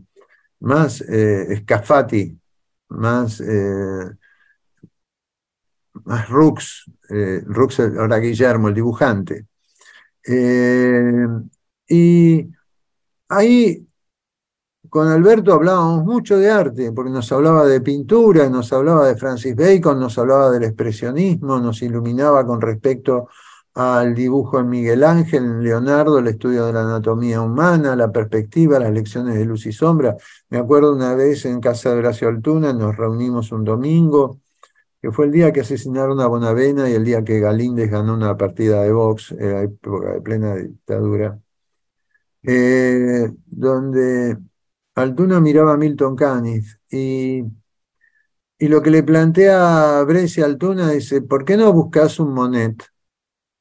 Speaker 4: más eh, Scafati, más, eh, más Rux, eh, Rux, ahora Guillermo, el dibujante. Eh, y ahí con Alberto hablábamos mucho de arte, porque nos hablaba de pintura, nos hablaba de Francis Bacon, nos hablaba del expresionismo, nos iluminaba con respecto al dibujo en Miguel Ángel, en Leonardo, el estudio de la anatomía humana, la perspectiva, las lecciones de luz y sombra. Me acuerdo una vez en casa de Horacio Altuna, nos reunimos un domingo que fue el día que asesinaron a Bonavena y el día que Galíndez ganó una partida de box, era época de plena dictadura, eh, donde Altuna miraba a Milton Caniff y, y lo que le plantea Brescia Altuna dice, ¿por qué no buscas un Monet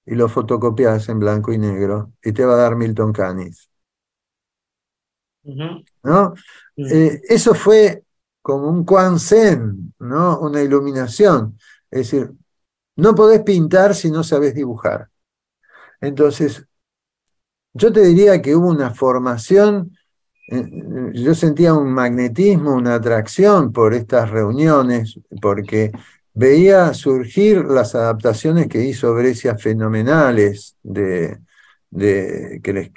Speaker 4: y lo fotocopias en blanco y negro y te va a dar Milton Caniff? ¿no? Eh, eso fue como un Quan Sen, ¿no? Una iluminación. Es decir, no podés pintar si no sabés dibujar. Entonces, yo te diría que hubo una formación, eh, eh, yo sentía un magnetismo, una atracción por estas reuniones, porque veía surgir las adaptaciones que hizo Brescia fenomenales, de, de, que les-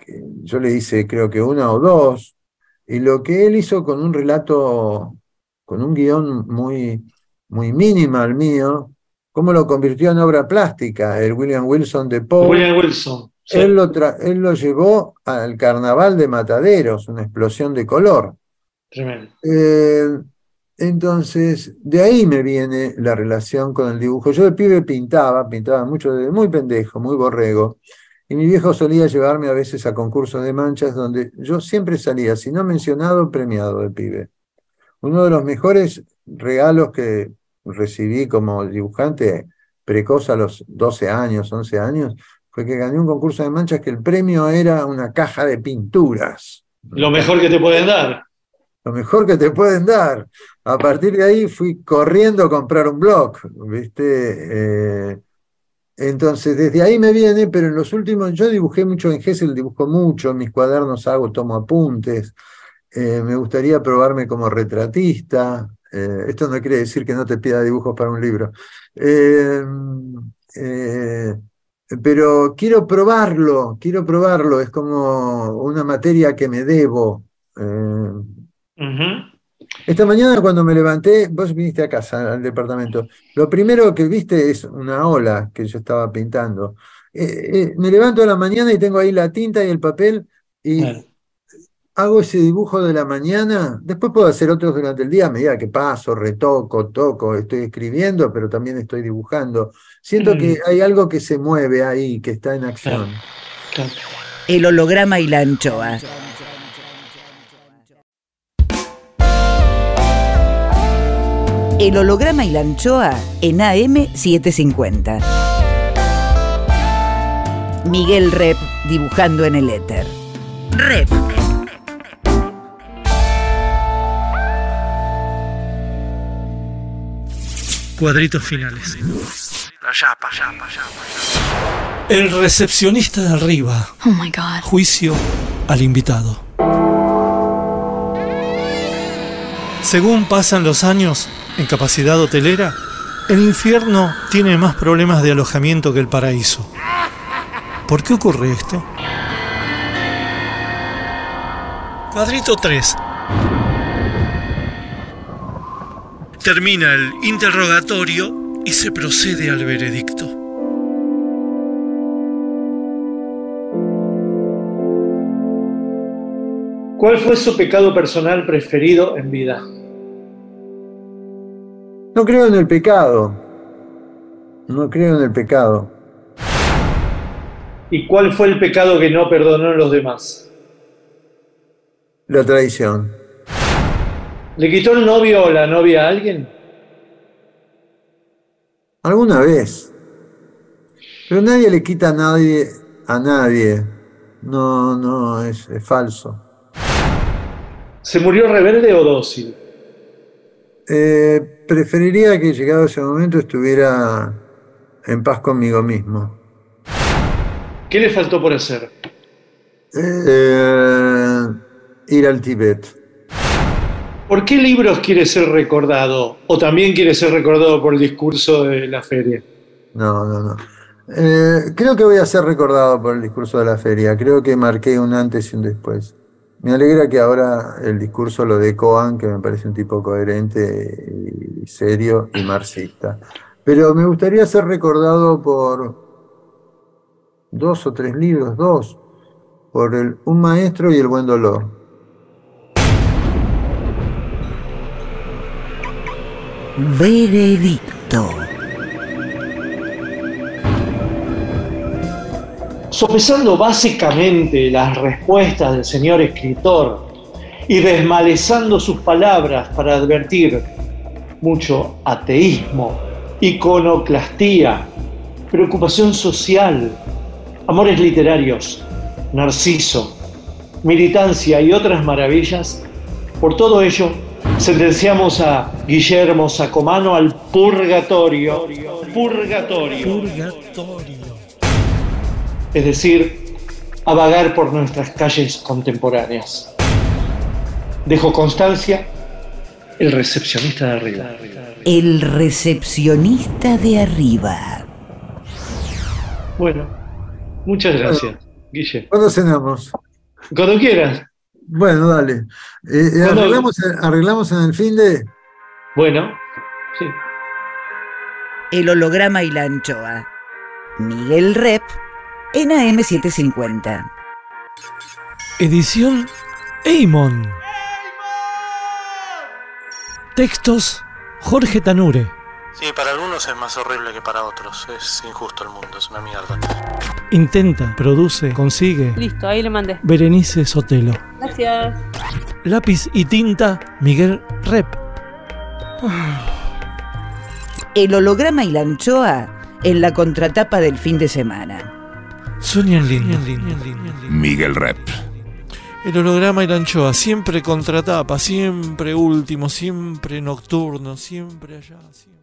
Speaker 4: yo le hice creo que una o dos, y lo que él hizo con un relato, con un guion muy, muy minimal mío, cómo lo convirtió en obra plástica, el William Wilson de Poe.
Speaker 1: William Wilson. sí.
Speaker 4: Él lo, él lo llevó al carnaval de Mataderos, una explosión de color.
Speaker 1: Tremendo.
Speaker 4: Eh, entonces, de ahí me viene la relación con el dibujo. Yo de pibe pintaba, pintaba mucho, desde muy pendejo, muy borrego. Y mi viejo solía llevarme a veces a concursos de manchas donde yo siempre salía, si no mencionado, premiado de pibe. Uno de los mejores regalos que recibí como dibujante precoz a los 12 años, 11 años, fue que gané un concurso de manchas que el premio era una caja de pinturas.
Speaker 1: Lo mejor que te pueden dar.
Speaker 4: Lo mejor que te pueden dar. A partir de ahí fui corriendo a comprar un blog, ¿viste? Eh, entonces, desde ahí me viene, pero en los últimos, yo dibujé mucho en Gesell, dibujo mucho, en mis cuadernos hago, tomo apuntes, eh, me gustaría probarme como retratista, eh, esto no quiere decir que no te pida dibujos para un libro, Eh, pero quiero probarlo, quiero probarlo, es como una materia que me debo. esta mañana cuando me levanté, vos viniste a casa, al departamento, lo primero que viste es una ola que yo estaba pintando. Me levanto a la mañana y tengo ahí la tinta y el papel y. hago ese dibujo de la mañana. Después puedo hacer otros durante el día a medida que paso, retoco, toco, estoy escribiendo, pero también estoy dibujando. Siento que
Speaker 1: Mm.
Speaker 4: hay algo que se mueve ahí, que está en acción.
Speaker 5: El holograma y la anchoa. El holograma y la anchoa en AM750. Miguel Rep dibujando en el éter. Rep.
Speaker 7: Cuadritos finales. El recepcionista de arriba.
Speaker 9: Oh my god.
Speaker 7: Juicio al invitado. Según pasan los años en capacidad hotelera, el infierno tiene más problemas de alojamiento que el paraíso. ¿Por qué ocurre esto? Cuadrito 3. Termina el interrogatorio y se procede al veredicto.
Speaker 1: ¿Cuál fue su pecado personal preferido en vida?
Speaker 4: No creo en el pecado. No creo en el pecado.
Speaker 1: ¿Y cuál fue el pecado que no perdonó a los demás?
Speaker 4: La traición.
Speaker 1: ¿Le quitó el novio o la novia a alguien?
Speaker 4: Alguna vez. Pero nadie le quita a nadie a nadie. No, no, es, es falso.
Speaker 1: ¿Se murió rebelde o dócil?
Speaker 4: Eh, preferiría que llegado ese momento estuviera en paz conmigo mismo.
Speaker 1: ¿Qué le faltó por hacer?
Speaker 4: Eh, ir al Tíbet.
Speaker 1: ¿Por qué libros quiere ser recordado? ¿O también quiere ser recordado por el discurso de la feria?
Speaker 4: No, no, no. Eh, creo que voy a ser recordado por el discurso de la feria. Creo que marqué un antes y un después. Me alegra que ahora el discurso lo de Coan, que me parece un tipo coherente serio y marxista. Pero me gustaría ser recordado por dos o tres libros, dos, por el Un maestro y el buen dolor.
Speaker 5: Veredicto.
Speaker 1: Sopesando básicamente las respuestas del señor escritor y desmalezando sus palabras para advertir mucho ateísmo, iconoclastía, preocupación social, amores literarios, narciso, militancia y otras maravillas, por todo ello sentenciamos a Guillermo Sacomano al purgatorio. Purgatorio.
Speaker 7: Purgatorio.
Speaker 1: Es decir, a vagar por nuestras calles contemporáneas. Dejo constancia, el recepcionista de arriba.
Speaker 5: El recepcionista de arriba.
Speaker 1: Bueno, muchas gracias, Guille.
Speaker 4: ¿Cuándo cenamos?
Speaker 1: Cuando quieras.
Speaker 4: Bueno, dale. Eh, eh, arreglamos, arreglamos en el fin de.
Speaker 1: Bueno, sí.
Speaker 5: El holograma y la anchoa. Miguel Rep en AM750.
Speaker 7: Edición Eimon. Textos Jorge Tanure.
Speaker 9: Sí, para algunos es más horrible que para otros. Es injusto el mundo, es una mierda.
Speaker 7: Intenta, produce, consigue.
Speaker 10: Listo, ahí le mandé.
Speaker 7: Berenice Sotelo.
Speaker 10: Gracias.
Speaker 7: Lápiz y tinta Miguel Rep.
Speaker 5: El holograma y la anchoa en la contratapa del fin de semana.
Speaker 7: Sueñan lindo.
Speaker 6: Miguel Rep.
Speaker 7: El holograma y la anchoa, siempre contratapa, siempre último, siempre nocturno, siempre allá. siempre-